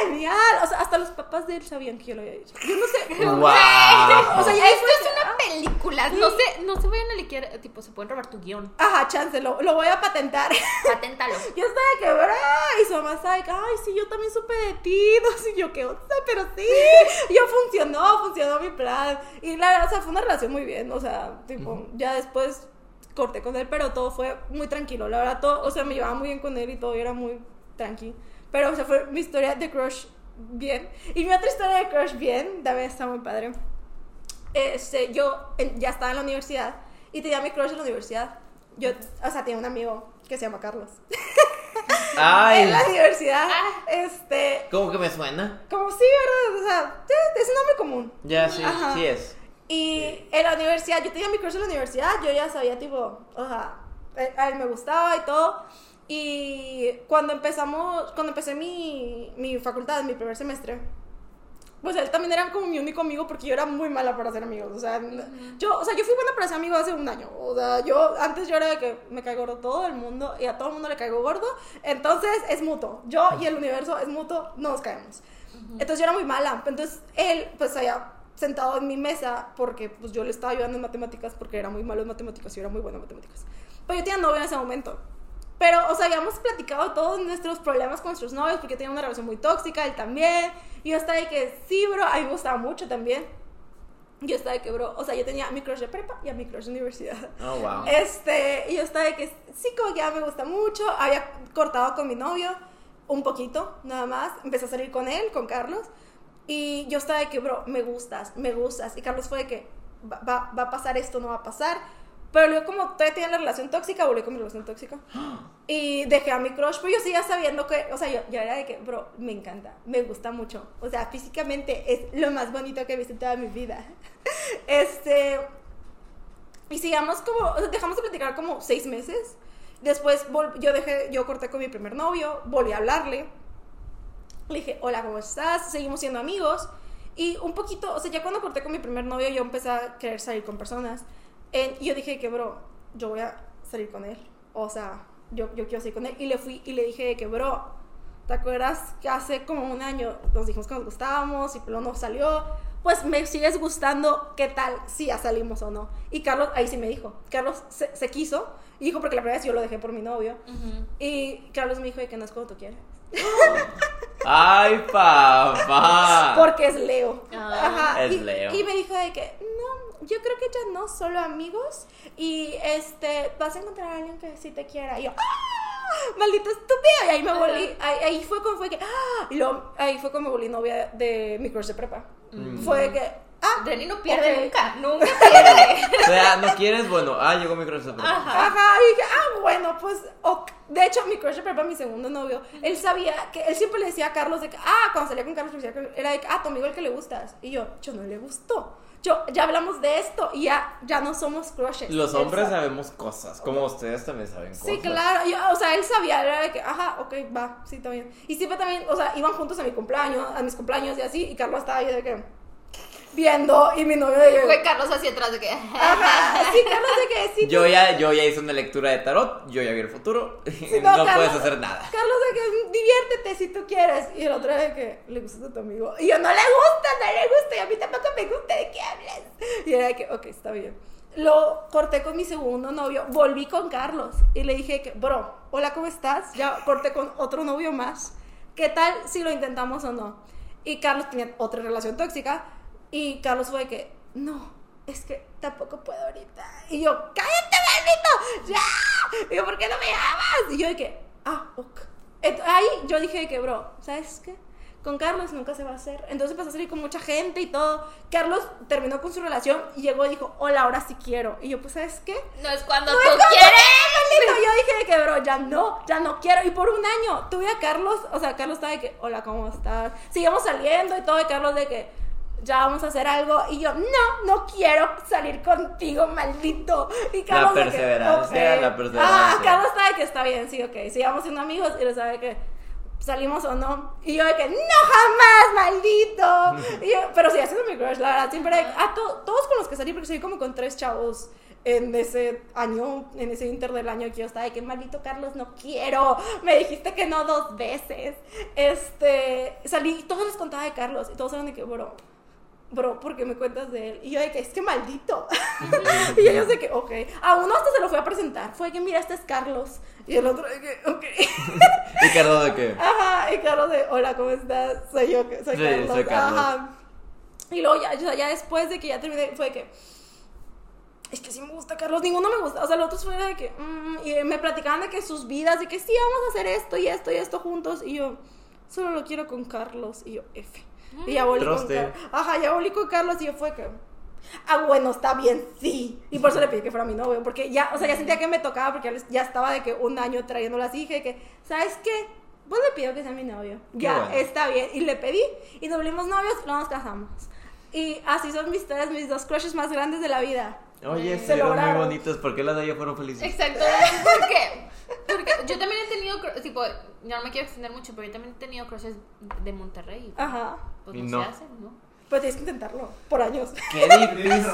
genial. O sea, hasta los papás de él sabían que yo lo había dicho. Yo no sé. Wow. O sea, ya Esto después- es una película. No se, no se vayan a liquear, tipo, se pueden robar tu guion. Ajá, chance, lo, lo voy a patentar. Paténtalo. Yo estaba de que, bro, y su mamá estaba de que, ay, sí, yo también supe de ti, no sé yo qué onda, pero sí, y yo funcionó, funcionó mi plan, y la verdad, o sea, fue una relación muy bien, o sea, tipo, ya después corté con él, pero todo fue muy tranquilo, la verdad, todo, o sea, me llevaba muy bien con él y todo, y era muy tranqui, pero, o sea, fue mi historia de crush bien, y mi otra historia de crush bien, también está muy padre, este, yo en- ya estaba en la universidad, y tenía mi crush en la universidad, yo, o sea, tenía un amigo que se llama Carlos. Ay, en la universidad, Ah. este, ¿cómo que me suena? como sí, ¿verdad? O sea, sí, es un nombre común. Ya, sí, Ajá. sí es. Y en la universidad, yo tenía mi curso en la universidad, yo ya sabía, tipo, o sea, eh, a él me gustaba y todo. Y cuando empezamos, cuando empecé mi, mi facultad, mi primer semestre, pues él también era como mi único amigo porque yo era muy mala para hacer amigos. O sea, yo, o sea, yo fui buena para ser amigo hace un año. O sea, yo antes yo era de que me cae gordo todo el mundo y a todo el mundo le caigo gordo. Entonces es mutuo. Yo y el universo es mutuo, no nos caemos. Entonces yo era muy mala. Entonces él, pues allá sentado en mi mesa porque pues yo le estaba ayudando en matemáticas porque era muy malo en matemáticas y yo era muy buena en matemáticas. Pero yo tenía novio en ese momento. Pero, o sea, habíamos platicado todos nuestros problemas con nuestros novios porque tenía una relación muy tóxica, él también. Y yo estaba de que, sí, bro, a mí me gustaba mucho también. Yo estaba de que, bro, o sea, yo tenía a mi crush de prepa y a mi crush de universidad. Oh, wow. Este, y yo estaba de que, sí, como que ya me gusta mucho. Había cortado con mi novio un poquito, nada más. Empecé a salir con él, con Carlos. Y yo estaba de que, bro, me gustas, me gustas. Y Carlos fue de que, va, va, va a pasar esto, no va a pasar. Pero luego como todavía tenía la relación tóxica, volví con mi relación tóxica. Y dejé a mi crush, pero yo seguía sabiendo que, o sea, yo, yo era de que, bro, me encanta, me gusta mucho. O sea, físicamente es lo más bonito que he visto en toda mi vida. Este, y sigamos como, o sea, dejamos de platicar como seis meses. Después yo dejé, yo corté con mi primer novio, volví a hablarle. Le dije, hola, ¿cómo estás? Seguimos siendo amigos. Y un poquito, o sea, ya cuando corté con mi primer novio, yo empecé a querer salir con personas. Y yo dije que, bro, yo voy a salir con él. O sea, yo, yo quiero salir con él. Y le fui y le dije que, bro, ¿te acuerdas que hace como un año nos dijimos que nos gustábamos y pero no salió? Pues me sigues gustando, ¿qué tal? Si ya salimos o no. Y Carlos, ahí sí me dijo. Carlos se, se quiso y dijo porque la primera vez yo lo dejé por mi novio. Y Carlos me dijo que no es cuando tú quieres. Ay, papá. Porque es Leo. Ah. Ajá. Es y, Leo. y me dijo de que, no, yo creo que ya no solo amigos. Y este, vas a encontrar a alguien que sí te quiera. Y yo, ¡ah! maldito estúpido. Y ahí me volví, ahí, ahí fue como fue que, ¡ah! Y luego, ahí fue como me volví novia de mi crush de prepa. Mm. Fue de que, ah, Reni no pierde nunca, nunca pierde. O sea, no quieres, bueno, ah, llegó mi crush de prepa. Ajá. Ajá, y dije, ah, bueno, pues, de hecho, mi crush de prepa, mi segundo novio, él sabía que, él siempre le decía a Carlos de que, ah, cuando salía con Carlos, le decía que era de que, ah, tu amigo el que le gustas. Y yo, yo no le gustó. Yo, ya hablamos de esto y ya, ya no somos crushes. Los hombres sabe. sabemos cosas, como ustedes también saben cosas. Sí, claro. Yo, o sea, él sabía, era de que, ajá, ok, va, sí, está bien. Y siempre también, o sea, iban juntos a mi cumpleaños, a mis cumpleaños y así, y Carlos estaba ahí de que, viendo, y mi novio de Fue Carlos hacia atrás de que. ajá, sí, Carlos de que, sí, Yo ya, yo ya hice una lectura de tarot, yo ya vi el futuro, Sí, no, Carlos- puedes hacer nada. Carlos de que diviértete si tú quieres. Y el otro de que le gusta a tu amigo. Y yo no le gusta, no le gusta. Y a mí tampoco me gusta de qué hablas. Y era de que, ok, está bien. Lo corté con mi segundo novio. Volví con Carlos. Y le dije que, bro, hola, ¿cómo estás? Ya corté con otro novio más. ¿Qué tal si lo intentamos o no? Y Carlos tenía otra relación tóxica. Y Carlos fue de que, no, es que tampoco puedo ahorita. Y yo, cállate, maldito, ya. Y yo, ¿por qué no me llamas? Y yo de que, ah, ok. Ent- ahí yo dije de que, bro, ¿sabes qué? Con Carlos nunca se va a hacer. Entonces empecé a salir con mucha gente y todo. Carlos terminó con su relación y llegó y dijo, hola, ahora sí quiero. Y yo, pues, ¿sabes qué? No es cuando No tú es cuando quieres. maldito. Yo dije de que, bro, ya no, ya no quiero. Y por un año tuve a Carlos, o sea, Carlos estaba de que, hola, ¿cómo estás? Seguimos saliendo y todo, y Carlos de que, ya vamos a hacer algo. Y yo, no, no quiero salir contigo, maldito. Y Carlos que, perseverancia, la perseverancia. Ah, Carlos estaba de que está bien, sí, ok. Sigamos siendo amigos y él sabe que salimos o no. Y yo de que, no jamás, maldito. Y yo- pero sí, ha sido mi crush, la verdad. Siempre, a to- todos con los que salí, porque salí como con tres chavos en ese año, en ese inter del año que yo estaba de que, maldito Carlos, no quiero. Me dijiste que no dos veces. Este, salí y todos les contaba de Carlos. Y todos eran de que, bro. Bro, ¿por qué me cuentas de él? Y yo de que es que maldito. y ellos de que, ok. A uno hasta se lo fui a presentar. Fue que, mira, este es Carlos. Y el otro de que, ok. ¿Y Carlos de qué? Ajá, y Carlos de, hola, ¿cómo estás? Soy yo, soy Sí, Carlos. soy Carlos. Ajá. Y luego ya, ya, después de que ya terminé, fue que, es que sí me gusta Carlos, ninguno me gusta. O sea, los otros fue de que, mm, y me platicaban de que sus vidas, de que sí, vamos a hacer esto y esto y esto juntos. Y yo, solo lo quiero con Carlos. Y yo, F. Y ya volví con. Carlos. Ajá, ya volví con Carlos y yo fue que, ah, bueno, está bien, sí. Y por eso le pedí que fuera mi novio, porque ya, o sea, ya sentía que me tocaba, porque ya estaba de que un año trayéndolo así, dije que, ¿sabes qué? Pues le pido que sea mi novio. Qué Ya, bueno. está bien. Y le pedí, y nos volvimos novios, y luego nos casamos. Y así son mis tres, mis dos crushes más grandes de la vida. Oye, Se sí, eran muy bonitos. ¿Por qué las de ella fueron felices? Exacto, ¿por qué? Porque yo también he tenido, tipo, no me quiero extender mucho, pero yo también he tenido crushes de Monterrey. Ajá. Pues Y no, no. se hacen, ¿no? Pero tienes que intentarlo, por años. Qué difícil.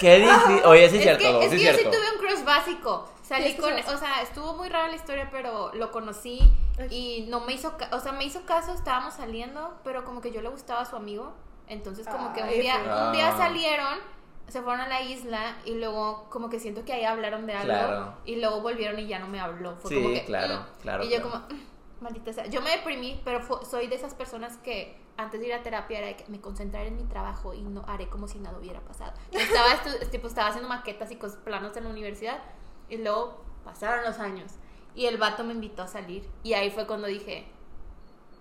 Qué difícil. Oye, sí es es cierto, que, es sí que es yo sí cierto. tuve un crush básico. Salí con, o sea, estuvo muy rara la historia, pero lo conocí y no me hizo, o sea, me hizo caso, estábamos saliendo, pero como que yo le gustaba a su amigo, entonces como que un día, pues. un día Ah. salieron, se fueron a la isla y luego como que siento que ahí hablaron de algo Claro. y luego volvieron y ya no me habló. Fue Sí, como que, claro, "Mm". claro, Y yo claro. como, "Mm, maldita sea. Yo me deprimí, pero soy de esas personas que antes de ir a terapia era de que me concentraré en mi trabajo y no haré como si nada hubiera pasado. Yo estaba, tipo, estaba haciendo maquetas y cos- planos en la universidad y luego pasaron los años y el vato me invitó a salir y ahí fue cuando dije,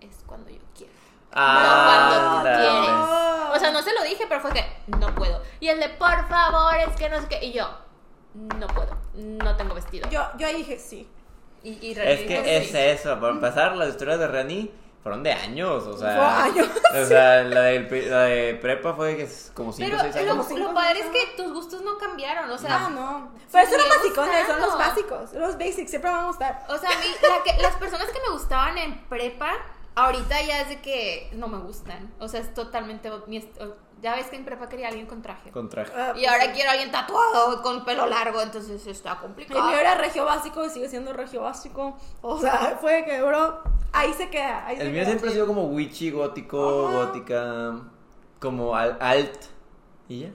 es cuando yo quiero. Ah, cuando tú quieres. no. O sea, no se lo dije, pero fue que no puedo. Y el de, por favor, es que no sé qué. Y yo, no puedo, no tengo vestido. Yo, yo ahí dije sí. y, y Es René que dijo, es sí. eso. Para empezar, las historias de Rani fueron de años. O sea, Fue años, O sea, la, del la de prepa fue que es como 5 o Pero 6 lo, años. Lo cinco padre es que tus gustos no cambiaron, o sea, Ah, no. Pero eso me eran basicones, son los básicos. Los basics, siempre van a gustar. o sea, a mí, la que- las personas que me gustaban en prepa, ahorita ya es de que no me gustan, o sea, es totalmente, ya ves que en prepa quería alguien con traje. Con traje. Ah, Y ahora quiero a alguien tatuado con pelo largo, entonces está El complicado. mío era regio básico y sigue siendo regio básico. O sea, fue que, bro, ahí se queda. Ahí se El mío queda. siempre ha sido como witchy, gótico, Ajá. gótica, como al- alt. ¿Y ya?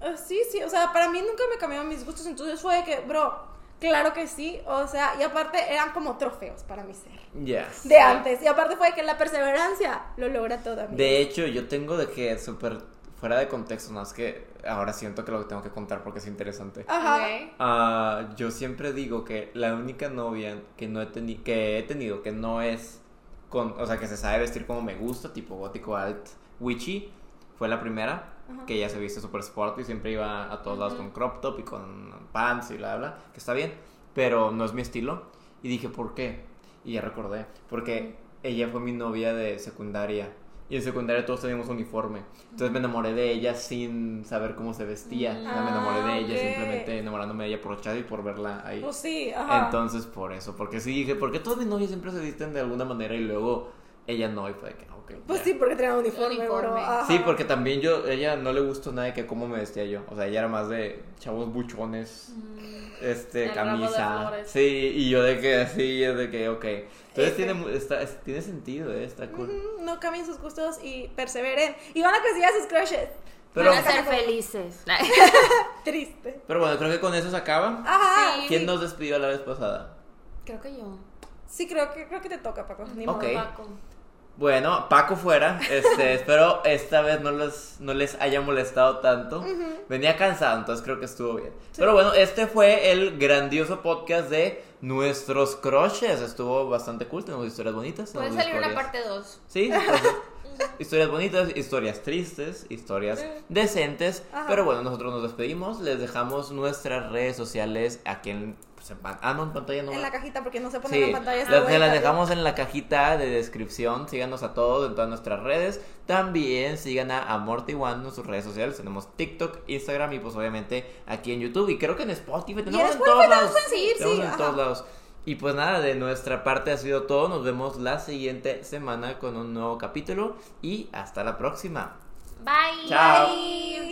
Eh, Sí, sí, o sea, para mí nunca me cambiaron mis gustos, entonces fue de que, bro, claro que sí, o sea, y aparte eran como trofeos para mi ser. Ya. De antes, y aparte fue que la perseverancia lo logra todo. amigo. De hecho, yo tengo de que súper fuera de contexto, no es que ahora siento que lo tengo que contar porque es interesante. Ajá. Ah, yo siempre digo que la única novia que no he tenido, que he tenido, que no es con, o sea, que se sabe vestir como me gusta, tipo gótico alt, witchy, fue la primera, Ajá. que ella se viste super sport y siempre iba a todos lados con crop top y con pants y bla, bla, que está bien, pero no es mi estilo. Y dije, ¿por qué? Y ya recordé, porque ella fue mi novia de secundaria. Y en secundaria todos teníamos uniforme. Entonces me enamoré de ella sin saber cómo se vestía. Sea, me enamoré de Ah, ella ok. simplemente enamorándome de ella por chat y por verla ahí. Pues sí, ajá. Entonces, por eso, porque sí dije, ¿por qué todas mis novias siempre se visten de alguna manera y luego ella no? Y fue de que, ah. Pues ya. sí, porque tenía uniforme, Uniforme. bro. Sí, porque también yo, ella no le gustó nada de que cómo me vestía yo. O sea, ella era más de chavos buchones, este, El camisa. Sí, y yo de que así, es de que, ok. Entonces Ese. tiene, está, es- tiene sentido, eh, está cool. Ujú, No cambien sus gustos y perseveren. Y van a conseguir a sus crushes. Pero, Van a ser felices. Triste. pero bueno, creo que con eso se acaba. Ajá. Sí. ¿Quién nos despidió la vez pasada? Creo que yo. Sí, creo que, creo que te toca, Paco. Ni modo. Ok. Paco. Bueno, Paco fuera. Este, espero esta vez no les, no les haya molestado tanto. Venía cansado, entonces creo que estuvo bien. Pero bueno, este fue el grandioso podcast de nuestros crushes. Estuvo bastante cool, tenemos historias bonitas. Puede salir una parte 2. Sí, pues, historias bonitas, historias tristes, historias decentes. Ajá. Pero bueno, nosotros nos despedimos. Les dejamos nuestras redes sociales aquí en, en ah, no, en pantalla no. En la cajita, porque no se pone Sí, en la pantalla. las, se las dejamos en la cajita de descripción. Síganos a todos en todas nuestras redes. También sigan a Amorty One en sus redes sociales. Tenemos TikTok, Instagram y pues obviamente aquí en YouTube. Y creo que en Spotify tenemos en, Spotify todos lados. seguir, Tenemos sí, en ajá. todos lados. Y pues nada, de nuestra parte ha sido todo. Nos vemos la siguiente semana con un nuevo capítulo. Y hasta la próxima. Bye. Chao. Bye.